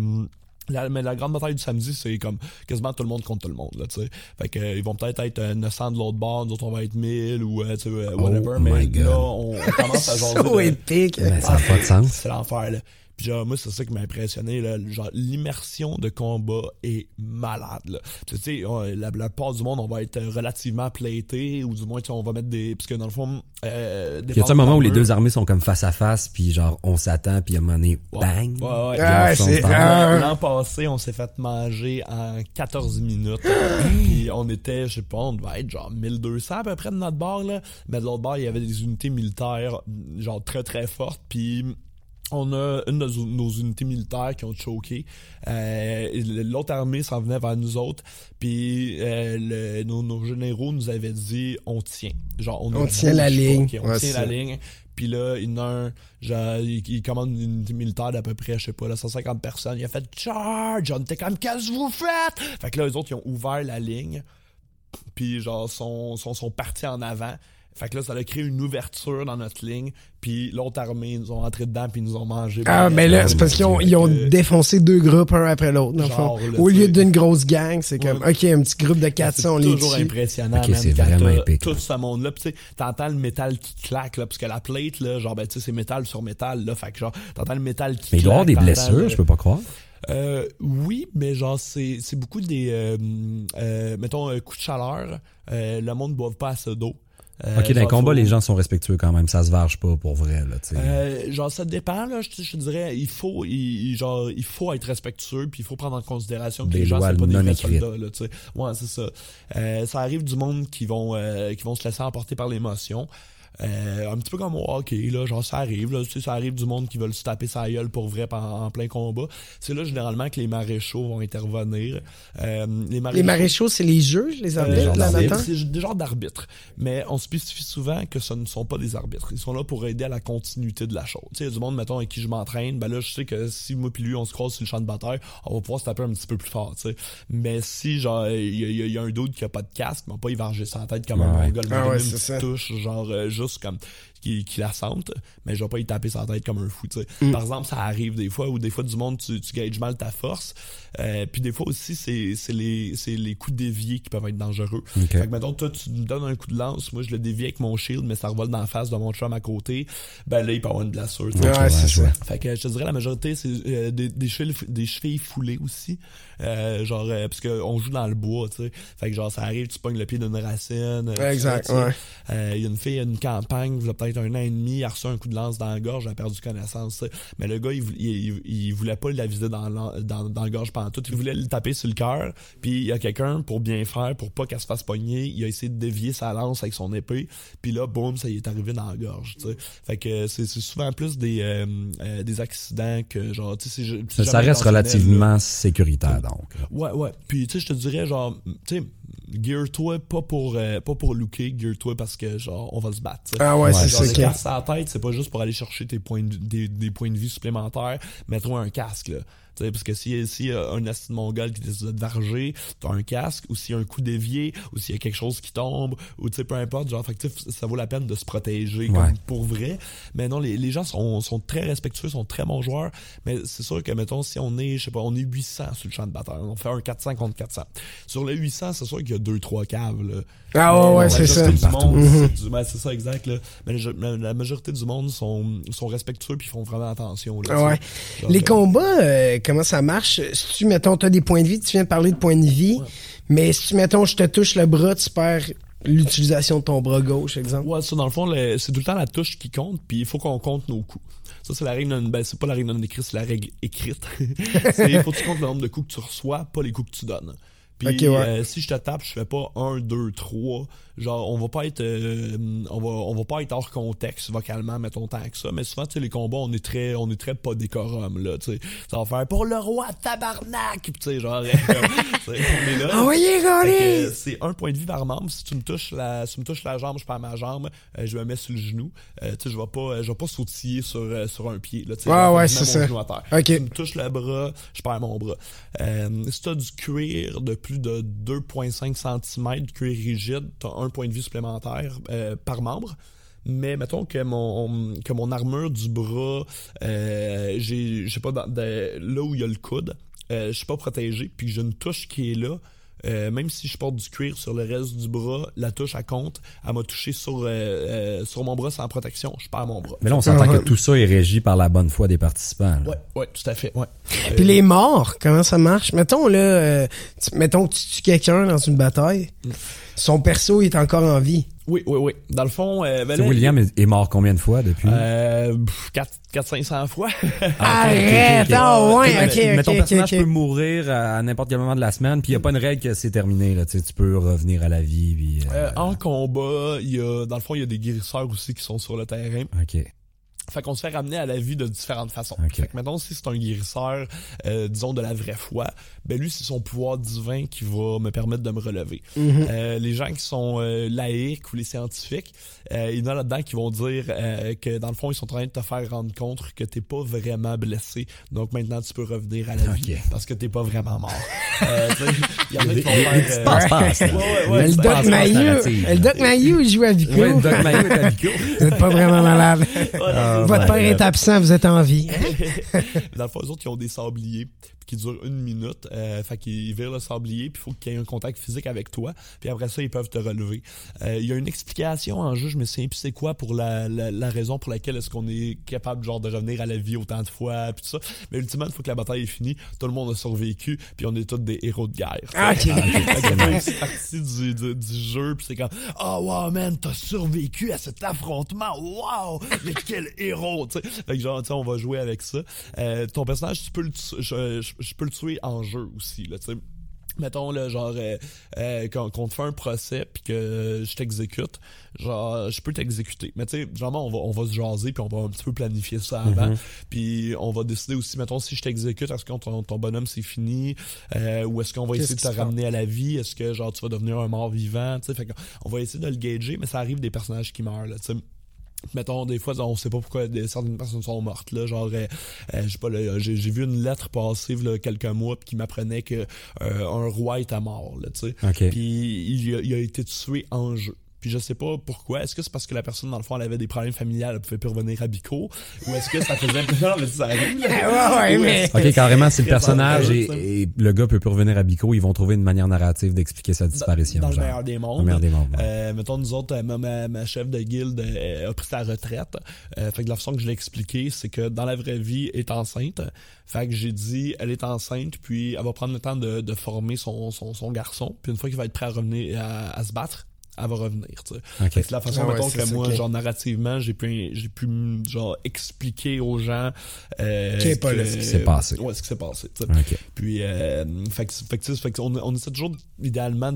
La, mais la grande bataille du samedi, c'est comme quasiment tout le monde contre tout le monde, là, tu sais. Fait que, euh, ils vont peut-être être euh, 900 de l'autre bord, nous autres, on va être 1000 ou, euh, tu sais, euh, whatever. Oh mais là, on, on commence à jaser. So de- épique. Ça n'a pas de sens. c'est l'enfer, là. Puis genre, moi, c'est ça qui m'a impressionné, là. Genre, l'immersion de combat est malade, là. Tu sais, la, la part du monde, on va être relativement platé, ou du moins, tu sais, on va mettre des... Parce que dans le fond... Euh, Y a un moment où les deux armées sont comme face à face, puis genre on s'attend, puis à un moment donné, bang. Ouais, ouais. Dans- ah. L'an passé, on s'est fait manger en 14 minutes. Puis on était, je sais pas, on devait être genre 1200 à peu près de notre bord, là. Mais de l'autre bord, il y avait des unités militaires, genre très très fortes. Puis on a une de nos, unités militaires qui ont choqué. Euh, L'autre armée s'en venait vers nous autres. Puis euh, le- nos, nos généraux nous avaient dit on tient. Genre, on, tient la ligne. on Ouais, tient la ligne. Puis là, il y en a un, genre, il, il commande une unité militaire d'à peu près, je sais pas, là, 150 personnes. Il a fait charge. On était comme, qu'est-ce que vous faites? Fait que là, les autres, ils ont ouvert la ligne. Puis genre, sont, sont, sont partis en avant. Fait que là, ça a créé une ouverture dans notre ligne. Puis l'autre armée, ils nous ont entré dedans, puis ils nous ont mangé. Ah, mais là, euh, c'est parce qu'ils ont, fait ils ont que- défoncé deux groupes un après l'autre, dans le Genre, fond. là, Au lieu d'une grosse gang, c'est comme, Ouais. OK, un petit groupe de 400, on c'est les toujours impressionnant, Ok, man, c'est quand vraiment épique, Tout là. ce monde-là, tu sais, t'entends le métal qui claque, là, parce que la plate, là, genre, ben, tu sais, c'est métal sur métal, là, fait que genre, t'entends le métal qui Mais il doit y avoir des claque, blessures, le- je peux pas croire. Euh, oui, mais genre, c'est, c'est beaucoup des, euh, euh, mettons, un coup de chaleur, euh, le monde ne boive pas assez d'eau. Euh, Ok, dans les combats, faut- les gens sont respectueux quand même, ça se varge pas pour vrai, là. Euh, genre ça dépend là, je, te- je dirais il faut il, genre il faut être respectueux puis il faut prendre en considération que Des les gens c'est pas des vrais soldats là, tu sais. Ouais, c'est ça. Euh, ça arrive du monde qui vont euh, qui vont se laisser emporter par l'émotion. Euh, un petit peu comme au hockey, là, genre ça arrive, là, tu sais, ça arrive du monde qui veulent se taper sa gueule pour vrai en, en plein combat. C'est là généralement que les maréchaux vont intervenir. Euh, les Les maréchaux, c'est les juges, les euh, arbitres, là, c'est- maintenant? C'est des genres d'arbitres. Mais on spécifie souvent que ce ne sont pas des arbitres. Ils sont là pour aider à la continuité de la chose. Tu sais, il y a du monde, mettons, avec qui je m'entraîne, ben là, je sais que si moi puis lui, on se croise sur le champ de bataille, on va pouvoir se taper un petit peu plus fort, tu sais. Mais si, genre, il y, a- il y y a un doute qui a pas de casque, mais pas, il va arger sa tête comme un Ouais. mongol. Ah ouais, ça. touche, genre, euh, juste comme, qui, qui la sente, mais je vais pas y taper sa tête comme un fou, tu sais. Mm. Par exemple, ça arrive des fois, ou des fois, du monde, tu, tu gages mal ta force. Euh, puis des fois aussi, c'est c'est les, c'est les coups déviés qui peuvent être dangereux. Ok. Fait que, mettons, toi, tu me donnes un coup de lance, moi, je le dévie avec mon shield, mais ça revole dans la face de mon chum à côté. Ben là, il peut avoir une blessure. Ouais, c'est je ça. Fait que je te dirais la majorité c'est euh, des, des, chevilles, des chevilles foulées aussi. Euh, genre euh, parce que on joue dans le bois, tu sais. Fait que genre ça arrive, tu pognes le pied d'une racine. euh, Exact, ouais. Euh, Il y a une fille, il y a une campagne, y a peut-être un an et demi, elle a reçu un coup de lance dans la gorge, elle a perdu connaissance. Mais le gars, il, il, il- il voulait pas la viser dans, la- dans, dans la gorge pendant tout. Il voulait le taper sur le cœur. Puis il y a quelqu'un, pour bien faire, pour pas qu'elle se fasse pogner, il a essayé de dévier sa lance avec son épée. Puis là, boum, ça y est arrivé dans la gorge. Fait que c'est souvent plus des, euh, euh, des accidents que genre, Ça, reste là. relativement sécuritaire, donc. Ouais, ouais. Puis, tu sais, je te dirais, genre, tu sais, gear-toi pas pour, euh, pas pour looker, gear-toi parce que, genre, on va se battre. Ah ouais, c'est ça. le casque à la tête, c'est pas juste pour aller chercher tes points de- des, des points de vie supplémentaires. Mets-toi un casque, là. Parce que si, si y a un asti de mongol qui décide de varger, t'as un casque, ou s'il y a un coup dévié, ou s'il y a quelque chose qui tombe, ou tu sais, peu importe, genre, fait que, ça vaut la peine de se protéger Ouais. comme pour vrai. Mais non, les, les gens sont, sont très respectueux, sont très bons joueurs, mais c'est sûr que, mettons, si on est, je sais pas, on est 800 sur le champ de bataille, on fait un 400 contre 400. Sur le 800, c'est sûr qu'il y a 2-3 caves, là. Ah ouais, Mais ouais, c'est ça. Mhm. c'est ça, exact, là. Mais la, majorité du monde sont, sont respectueux puis font vraiment attention, là. Ouais. Genre, Les euh, combats, euh, comment ça marche? Si tu, mettons, t'as des points de vie, tu viens de parler de points de vie, mais si tu, mettons, je te touche le bras, tu perds l'utilisation de ton bras gauche, exemple. Ouais, ça, dans le fond, c'est tout le temps la touche qui compte, puis il faut qu'on compte nos coups. Ça, c'est la règle non, ben, c'est pas la règle non écrite, c'est la règle écrite. c'est, il faut que tu comptes le nombre de coups que tu reçois, pas les coups que tu donnes. Puis, ouais. euh, si je te tape, je fais pas un, deux, trois. Genre, on va pas être, euh, on va, on va pas être hors contexte vocalement, mettons tant que ça. Mais souvent, tu sais, les combats, on est très, on est très pas décorum, là, tu sais. Ça va faire pour le roi tabarnak! Tu sais, genre, c'est un point de vie par membre. Si tu me touches la, si tu me touches la jambe, je perds ma jambe, euh, je me mets sur le genou. Euh, tu sais, je vais pas, je vais pas sautiller sur, euh, sur un pied. Là, tu sais, Ouais, ouais, c'est ça. genou à terre. Ok. Tu me touches le bras, je perds mon bras. Euh, si t'as du cuir de plus de 2,5 cm de cuir rigide, t'as un point de vie supplémentaire euh, par membre. Mais mettons que mon que mon armure du bras, euh, j'ai sais pas dans- là où il y a le coude, euh, je suis pas protégé, puis j'ai une touche qui est là, euh, même si je porte du cuir sur le reste du bras, la touche à compte, elle m'a touché sur, euh, euh, sur mon bras sans protection, je perds mon bras. Mais là, on s'entend Ouais. que tout ça est régi par la bonne foi des participants. là. Ouais, ouais, tout à fait, ouais. Puis les morts, comment ça marche? Mettons là, euh, tu- mettons que tu tues quelqu'un dans une bataille, son perso il est encore en vie. Oui, oui, oui. Dans le fond, euh, ben Tu sais, là, William est est mort combien de fois depuis? euh, 400-500 fois. Ah, Arrête! ok. Ah ouais, Mais- ok, mais ok, ton ok, personnage peut mourir à n'importe quel moment de la semaine, puis il n'y a pas une règle que c'est terminé. Là, tu sais, tu peux revenir à la vie. Puis, euh, Euh, en combat, il y a, dans le fond, il y a des guérisseurs aussi qui sont sur le terrain. OK. Fait qu'on se fait ramener à la vie de différentes façons. Ok. Fait que mettons, si c'est un guérisseur, euh, disons, de la vraie foi, ben lui, c'est son pouvoir divin qui va me permettre de me relever. Euh, les gens qui sont euh, laïcs ou les scientifiques, euh, il y en a là-dedans qui vont dire euh, que, dans le fond, ils sont en train de te faire rendre compte que t'es pas vraiment blessé. Donc maintenant, tu peux revenir à la vie parce que t'es pas vraiment mort. euh, il y en a qui vont faire... le Doc narrative. le Doc Mayou il joue à Vico. Ouais, Doc Mayo est à Vico. Vous êtes pas vraiment malade. Votre père est absent, vous êtes en vie. Dans le fond, eux autres, ils ont des sabliers qui durent une minute. Euh, fait qu'ils virent le sablier, puis il faut qu'il y ait un contact physique avec toi. Puis après ça, ils peuvent te relever. Euh, Il y a une explication en jeu, je me souviens plus c'est quoi pour la, la, la raison pour laquelle est-ce qu'on est capable genre de revenir à la vie autant de fois, puis tout ça. Mais ultimement, une fois que la bataille est finie, tout le monde a survécu, puis on est tous des héros de guerre. Ah, ok. Fait que même c'est partie du, du, du jeu, puis c'est comme Oh wow man, t'as survécu à cet affrontement, wow, mais quel héros, tu sais. Fait que genre, tu sais, on va jouer avec ça. Euh, ton personnage, tu peux le je, je, je peux le tuer en jeu aussi, là, tu sais. Mettons là, genre euh, euh, quand, qu'on te fait un procès puis que je t'exécute, genre je peux t'exécuter. Mais tu sais, genre on va on va se jaser puis on va un petit peu planifier ça avant. Puis on va décider aussi, mettons si je t'exécute, est-ce que ton, ton bonhomme c'est fini? Euh, ou est-ce qu'on va essayer de te ramener à la vie, est-ce que genre tu vas devenir un mort vivant, tu sais, fait qu'on va essayer de le gager, mais ça arrive des personnages qui meurent là, tu sais mettons des fois on sait pas pourquoi des, certaines personnes sont mortes là. Genre euh, euh, je sais pas là, j'ai vu une lettre passer là, quelques mois puis qui m'apprenait que euh, un roi était mort là tu sais. OK. puis il a été tué en jeu puis je sais pas pourquoi. Est-ce que c'est parce que la personne, dans le fond, elle avait des problèmes familiales, elle pouvait plus revenir à Bico? Ou est-ce que ça faisait... non, mais ça arrive, là? ouais, ouais, mais. OK, carrément, si le personnage et, le gars peut plus revenir à Bico, ils vont trouver une manière narrative d'expliquer sa disparition. Dans le genre. meilleur des mondes. Dans le meilleur des mondes, ouais. Euh, mettons, nous autres, euh, ma, ma, ma chef de guilde euh, a pris sa retraite. Euh, fait que la façon que je l'ai expliqué, c'est que dans la vraie vie, elle est enceinte. Fait que j'ai dit, elle est enceinte, puis elle va prendre le temps de, de former son, son, son garçon. Puis une fois qu'il va être prêt à revenir, à, à se battre, elle va revenir, tu sais. OK. Fait que c'est la façon, Ah ouais, mettons, que moi, genre, narrativement, j'ai pu, j'ai pu, genre, expliquer aux gens, euh, que- ce qui s'est passé. Ouais, ce qui s'est passé, tu sais. OK. Puis, euh, fait que, fait fait que on, on essaie toujours, idéalement,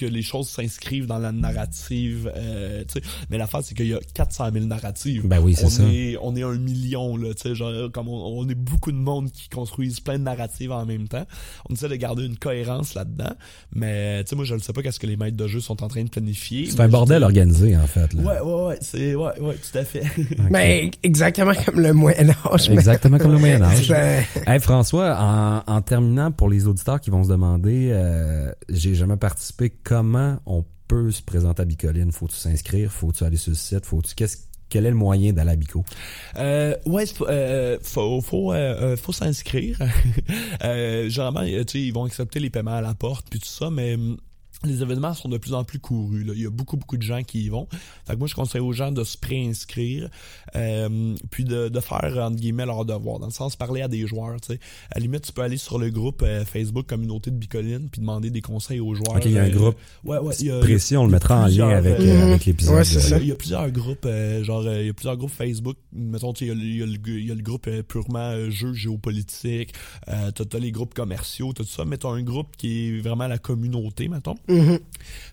que les choses s'inscrivent dans la narrative, euh, tu sais. Mais l'affaire, c'est qu'il y a 400 000 narratives. Ben oui, c'est on ça. Est, on est un million, là, tu sais, genre, comme on, on est beaucoup de monde qui construisent plein de narratives en même temps. On essaie de garder une cohérence là-dedans. Mais, tu sais, moi, je ne sais pas qu'est-ce que les maîtres de jeu sont en train de planifier. C'est un bordel organisé, en fait. Là. Ouais, ouais, ouais, c'est, ouais, ouais, tout à fait. Mais exactement comme le Moyen-Âge. mais- Exactement comme le Moyen-Âge. Ben, Hey François, en, en terminant pour les auditeurs qui vont se demander, euh, j'ai jamais participé, comment on peut se présenter à Bicoline? Faut-tu s'inscrire? Faut-tu aller sur le site? Faut-tu quel est le moyen d'aller à Bico? Euh, ouais, faut, euh, faut, faut, euh, euh, faut s'inscrire. généralement, tu ils vont accepter les paiements à la porte puis tout ça, mais hum, les événements sont de plus en plus courus. Là. Il y a beaucoup, beaucoup de gens qui y vont. Fait que moi, je conseille aux gens de se préinscrire, euh, puis de, de faire, entre guillemets, leur devoir. Dans le sens, parler à des joueurs, tu sais. À la limite, tu peux aller sur le groupe euh, Facebook Communauté de Bicoline, puis demander des conseils aux joueurs. OK, il y a un Euh, groupe Ouais, ouais. il y a- précis, on le mettra en lien avec, euh, euh, avec l'épisode. Ouais, c'est ça. il y a plusieurs groupes, euh, genre, il y a plusieurs groupes Facebook. Mettons, tu sais, il y a le- il y, a le- il y a le groupe euh, purement euh, jeux géopolitiques. Euh, t'as, t'as les groupes commerciaux, t'as tout ça. Mais t'as un groupe qui est vraiment la communauté, mettons. Mhm.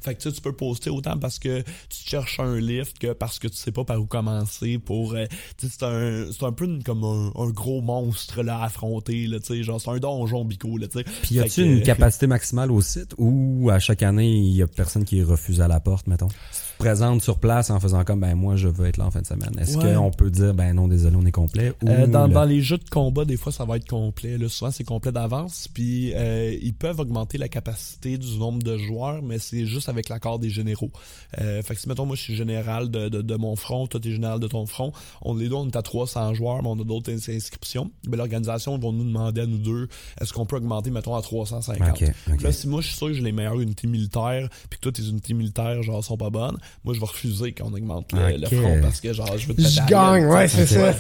Fait que tu sais, tu peux poster autant parce que tu cherches un lift que parce que tu sais pas par où commencer pour... euh, c'est un, c'est un peu une- comme un, un gros monstre là, à affronter, là, tu sais. Genre, c'est un donjon bico, là, tu sais. Puis y a-tu une capacité maximale au site ou à chaque année, il y a personne qui refuse à la porte, mettons? Présentes sur place en faisant comme, ben moi, je veux être là en fin de semaine. Est-ce Ouais. qu'on peut dire, ben non, désolé, on est complet? Ou Euh, dans, le- dans les jeux de combat, des fois, ça va être complet. Là. Souvent, c'est complet d'avance. Puis, euh, ils peuvent augmenter la capacité du nombre de joueurs mais c'est juste avec l'accord des généraux. Euh, fait que si, mettons, moi, je suis général de, de, de mon front, toi, t'es général de ton front, on les deux, on est à 300 joueurs, mais on a d'autres ins- inscriptions. Ben, l'organisation va nous demander à nous deux, est-ce qu'on peut augmenter, mettons, à 350. Ok, ok. Là, si moi, je suis sûr que j'ai les meilleures unités militaires, puis que toi, tes unités militaires, genre, sont pas bonnes, moi, je vais refuser qu'on augmente le, le front parce que, genre, je veux te Je gagne, ouais, c'est ça.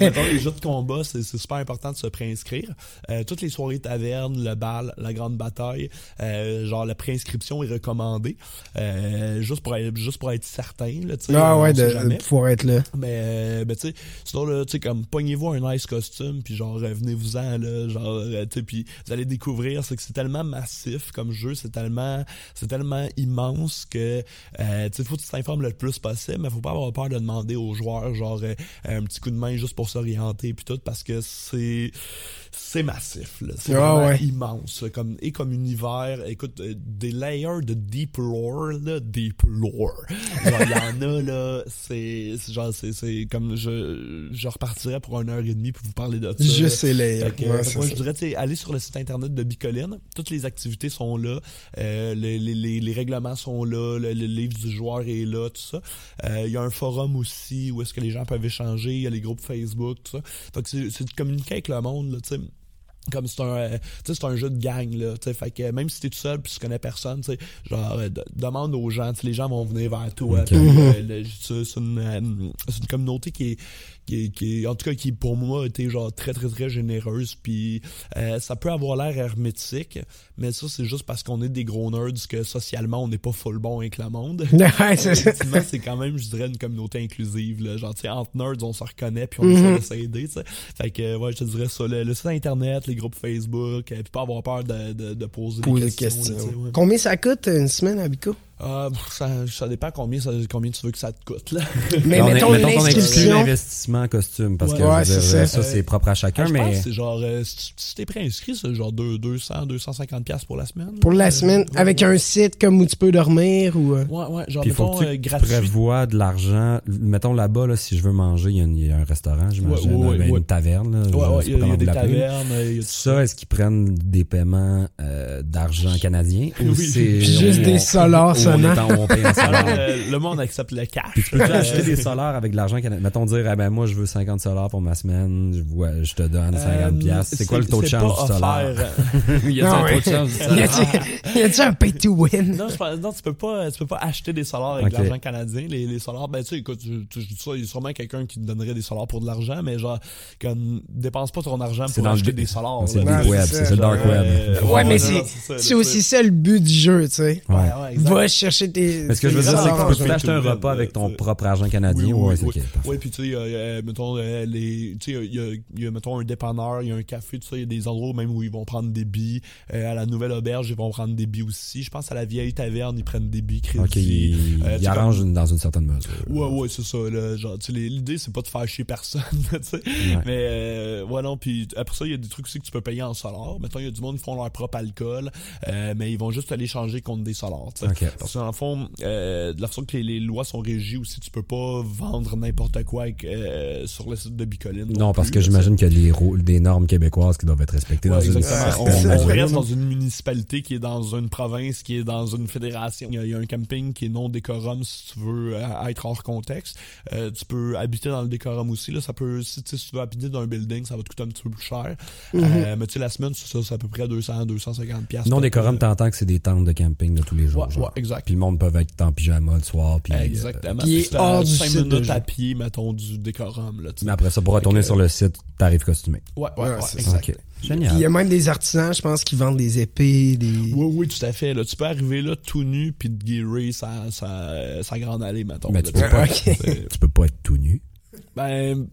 Mettons, les jeux de combat, c'est c'est super important de se préinscrire. Euh, toutes les soirées taverne, le bal, la grande bataille, euh, genre la préinscription est recommandée. Euh, juste pour être juste pour être certain, là, tu sais. Ah ouais, de, de pouvoir être là. Mais, euh, ben, tu sais, sinon, là, tu sais, comme, pognez-vous un nice costume, puis genre, euh, venez-vous-en, là, genre, euh, tu sais, puis vous allez découvrir, c'est que c'est tellement massif comme jeu, c'est tellement, c'est tellement immense que, euh, tu sais, faut que tu t'informes le plus possible, mais faut pas avoir peur de demander aux joueurs, genre, euh, un petit coup de main juste pour s'orienter, puis tout, parce que c'est, c'est massif, là. C'est vraiment ouais. immense, comme, et comme univers, écoute, euh, des layers de deep lore, là, deep lore. Genre, il y en a, là, c'est, genre, c'est, c'est comme, je, je repartirais pour une heure et demie pour vous parler de ça. Sais les. Fait que, ouais, c'est moi, je dirais, aller sur le site internet de Bicoline. Toutes les activités sont là. Euh, les, les, les, les règlements sont là. Le, le livre du joueur est là, tout ça. Euh, Il y a un forum aussi où est-ce que les gens peuvent échanger. Il y a les groupes Facebook, tout ça. Fait que c'est de communiquer avec le monde, là, tu sais comme c'est un euh, c'est un jeu de gang là tu sais fait que même si t'es tout seul puis tu connais personne tu sais genre euh, de- demande aux gens tu sais les gens vont venir vers toi euh, c'est une c'est une communauté qui est qui qui en tout cas qui pour moi a été genre très très très généreuse puis euh, ça peut avoir l'air hermétique mais ça c'est juste parce qu'on est des gros nerds que socialement on n'est pas full bon avec le monde Ouais, c'est ça. Effectivement, c'est quand même, je dirais, une communauté inclusive. Là. Genre, tu sais, entre nerds, on se reconnaît, puis on essaie de s'aider. Fait que, euh, ouais, je te dirais ça. Le, le site Internet, les groupes Facebook, euh, puis pas avoir peur de, de, de poser, des questions. questions. là, ouais. Combien ça coûte une semaine à Bico? Ah, pff, ça, ça dépend combien, ça, combien tu veux que ça te coûte, là. Mais on mettons mettons qu'on exclut l'inscription. l'investissement en costume parce Ouais. que Ouais, dire, ça. ça, c'est propre à chacun, Ah, je pense mais que c'est genre, euh, si t'es préinscrit, c'est genre deux- 200, 250 pièces pour la semaine. Pour la Euh, semaine, ouais, avec ouais. un site comme où tu peux dormir ou. euh, Ouais, ouais, genre, puis il faut mettons, que tu euh, gratuit. prévois de l'argent. Mettons là-bas, là, si je veux manger, il y y a un restaurant, j'imagine, Ouais, ouais, ouais. une taverne. Là, Ouais, ouais, il y a, des tavernes, euh, Ça, est-ce qu'ils prennent des paiements euh, d'argent canadien ou Oui. c'est Juste des solars on est en- on paye en le monde accepte le cash. Puis tu peux acheter des solars avec de l'argent canadien? Mettons dire, ah ben moi je veux 50 solars pour ma semaine, je, vois, je te donne 50 euh, piastres. C'est quoi le taux de change du offert. Il y a Non, un taux de change du a-tu y a-tu un pay to win? Non, je pense- non, tu peux pas, tu peux pas acheter des solars avec de l'argent canadien. Les, les solars, ben tu sais, écoute, tu, tu- ça, il y a sûrement quelqu'un qui te donnerait des solars pour de l'argent, mais genre, comme, dépense pas ton argent C'est pour acheter des solars. C'est le web, c'est le dark web. Ouais, mais c'est aussi ça le but du jeu, tu sais. Ouais, ouais, chercher tes. Mais ce que je veux dire, c'est que tu peux t'acheter un repas avec ton tu sais. propre argent canadien. Oui, ouais, oui, c'est oui. puis tu sais, euh, euh, mettons, euh, les, tu sais, il y a, il y a, mettons, un dépanneur, il y a un café, tout ça, il y a des endroits même où ils vont prendre des billes. Euh, à la nouvelle auberge, ils vont prendre des billes aussi. Je pense à la vieille taverne, ils prennent des billes crédit. Ok, il, Euh, il tu sais, arrange une- dans une certaine mesure. Ouais, ouais, c'est ça, là. Genre, tu sais, l'idée, c'est pas de faire chier personne, tu sais. Mais, euh, ouais, non, puis après ça, il y a des trucs aussi que tu peux payer en solars. Mettons, il y a du monde qui font leur propre alcool, euh, mais ils vont juste aller changer contre des solars, tu sais. Ok. Parce que dans le fond, euh, de la façon que les, les lois sont régies aussi, tu peux pas vendre n'importe quoi avec, euh, sur le site de Bicoline. Non, parce plus, que j'imagine qu'il y a des, des normes québécoises qui doivent être respectées Ouais, dans une exactement. On, certaine on mesure. reste dans une municipalité qui est dans une province, qui est dans une fédération. Il y a, il y a un camping qui est non décorum si tu veux euh, être hors contexte. Euh, tu peux habiter dans le décorum aussi. Là, ça peut, si, tu sais, si tu veux habiter dans un building, ça va te coûter un petit peu plus cher. Euh, mais tu sais, la semaine, c'est ça, c'est à peu près 200, 250 piastres. Non décorum, t'entends que c'est des tentes de camping de tous les jours. Ouais, ouais, exact. Puis le monde peut être en pyjama le soir. Puis, euh, Exactement. Puis C'est hors du 5 site de minutes jeu. à pied, mettons, du décorum. Là, mais après ça, pour retourner sur le site, t'arrives costumé. Ouais, ouais, Ouais, ouais, c'est exact. Ok. Puis Génial. il y a même des artisans, je pense, qui vendent des épées, des. Oui, oui, tout à fait. Là, tu peux arriver là tout nu puis te guérir sa, sa, sa grande allée, mettons. Mais là, tu peux pas, tu peux pas être tout nu. Ben,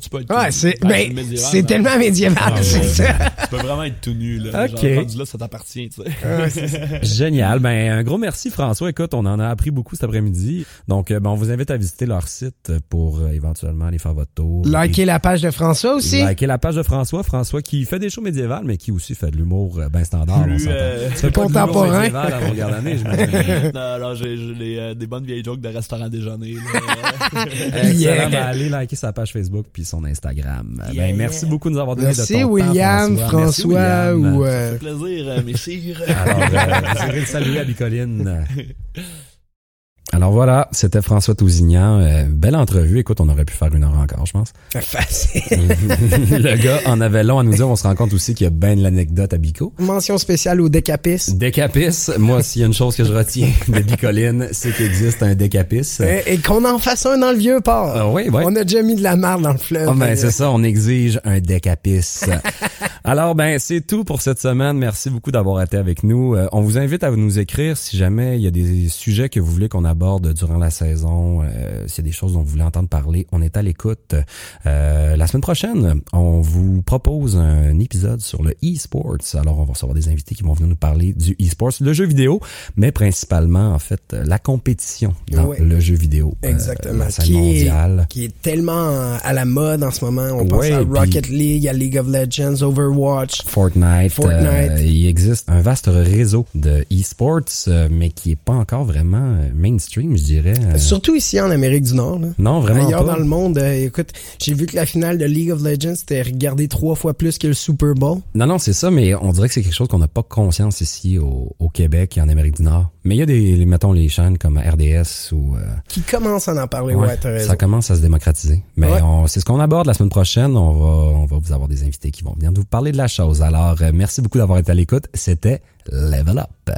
tu peux être Ouais, tout c'est, nu. Ben, médiéval, hein. tellement médiéval, Ah, c'est ouais. ça. Tu peux vraiment être tout nu, là. Ok. Genre, rendu là, ça t'appartient, tu sais. Ouais, c'est ça. Génial. Ben, un gros merci, François. Écoute, on en a appris beaucoup cet après-midi. Donc, euh, ben, on vous invite à visiter leur site pour euh, éventuellement aller faire votre tour. Liker la page de François aussi. Likez la page de François. François qui fait des shows médiévales, mais qui aussi fait de l'humour euh, ben standard. Plus, on euh, Tu contemporain. médiéval à non, non, j'ai, des, euh, des bonnes vieilles jokes de restaurant déjeuner, là. Excellent. Yeah. Allez liker sa page Facebook puis son Instagram. Yeah, ben, merci beaucoup de nous avoir donné Merci de ton William, temps, François, Merci, William. ou Ça euh, fait plaisir, euh, messire. Alors, euh, vous irez le saluer à Bicoline. Alors voilà, c'était François Tousignan. Euh, belle entrevue. Écoute, on aurait pu faire une heure encore, je pense. facile. le gars en avait long à nous dire. On se rend compte aussi qu'il y a ben de l'anecdote à Bico. Mention spéciale au Décapis. Décapis, moi, s'il y a une chose que je retiens de Bicoline, c'est qu'il existe un décapis. Et, et qu'on en fasse un dans le vieux port. Ah oui, oui. On a déjà mis de la marde dans le fleuve. Ah ben c'est ça, on exige un décapis. Alors ben c'est tout pour cette semaine. Merci beaucoup d'avoir été avec nous. Euh, on vous invite à nous écrire si jamais il y a des sujets que vous voulez qu'on aborde durant la saison, euh, s'il y a des choses dont vous voulez entendre parler, on est à l'écoute. Euh, la semaine prochaine, on vous propose un épisode sur le e-sports. Alors on va recevoir des invités qui vont venir nous parler du e-sports, le jeu vidéo, mais principalement en fait la compétition dans Ouais. le jeu vidéo. euh, Exactement. la scène qui, mondiale. est, qui est tellement à la mode en ce moment. On pense Ouais, à puis- Rocket League, à League of Legends, Overwatch. Fortnite. Fortnite. euh, il existe un vaste réseau de e-sports, euh, mais qui est pas encore vraiment euh, mainstream, je dirais. Euh, Surtout ici en Amérique du Nord. Là. non, vraiment Ailleurs pas. dans le monde, euh, écoute, j'ai vu que la finale de League of Legends était regardée trois fois plus que le Super Bowl. Non, non, c'est ça, mais on dirait que c'est quelque chose qu'on n'a pas conscience ici au, au Québec et en Amérique du Nord. Mais il y a des, mettons, les chaînes comme RDS ou... euh, Qui commence à en parler, ouais, ouais, ça commence à se démocratiser. Mais Ouais. c'est ce qu'on aborde la semaine prochaine. On va, on va vous avoir des invités qui vont venir nous parler de la chose. Alors, merci beaucoup d'avoir été à l'écoute. C'était Level Up.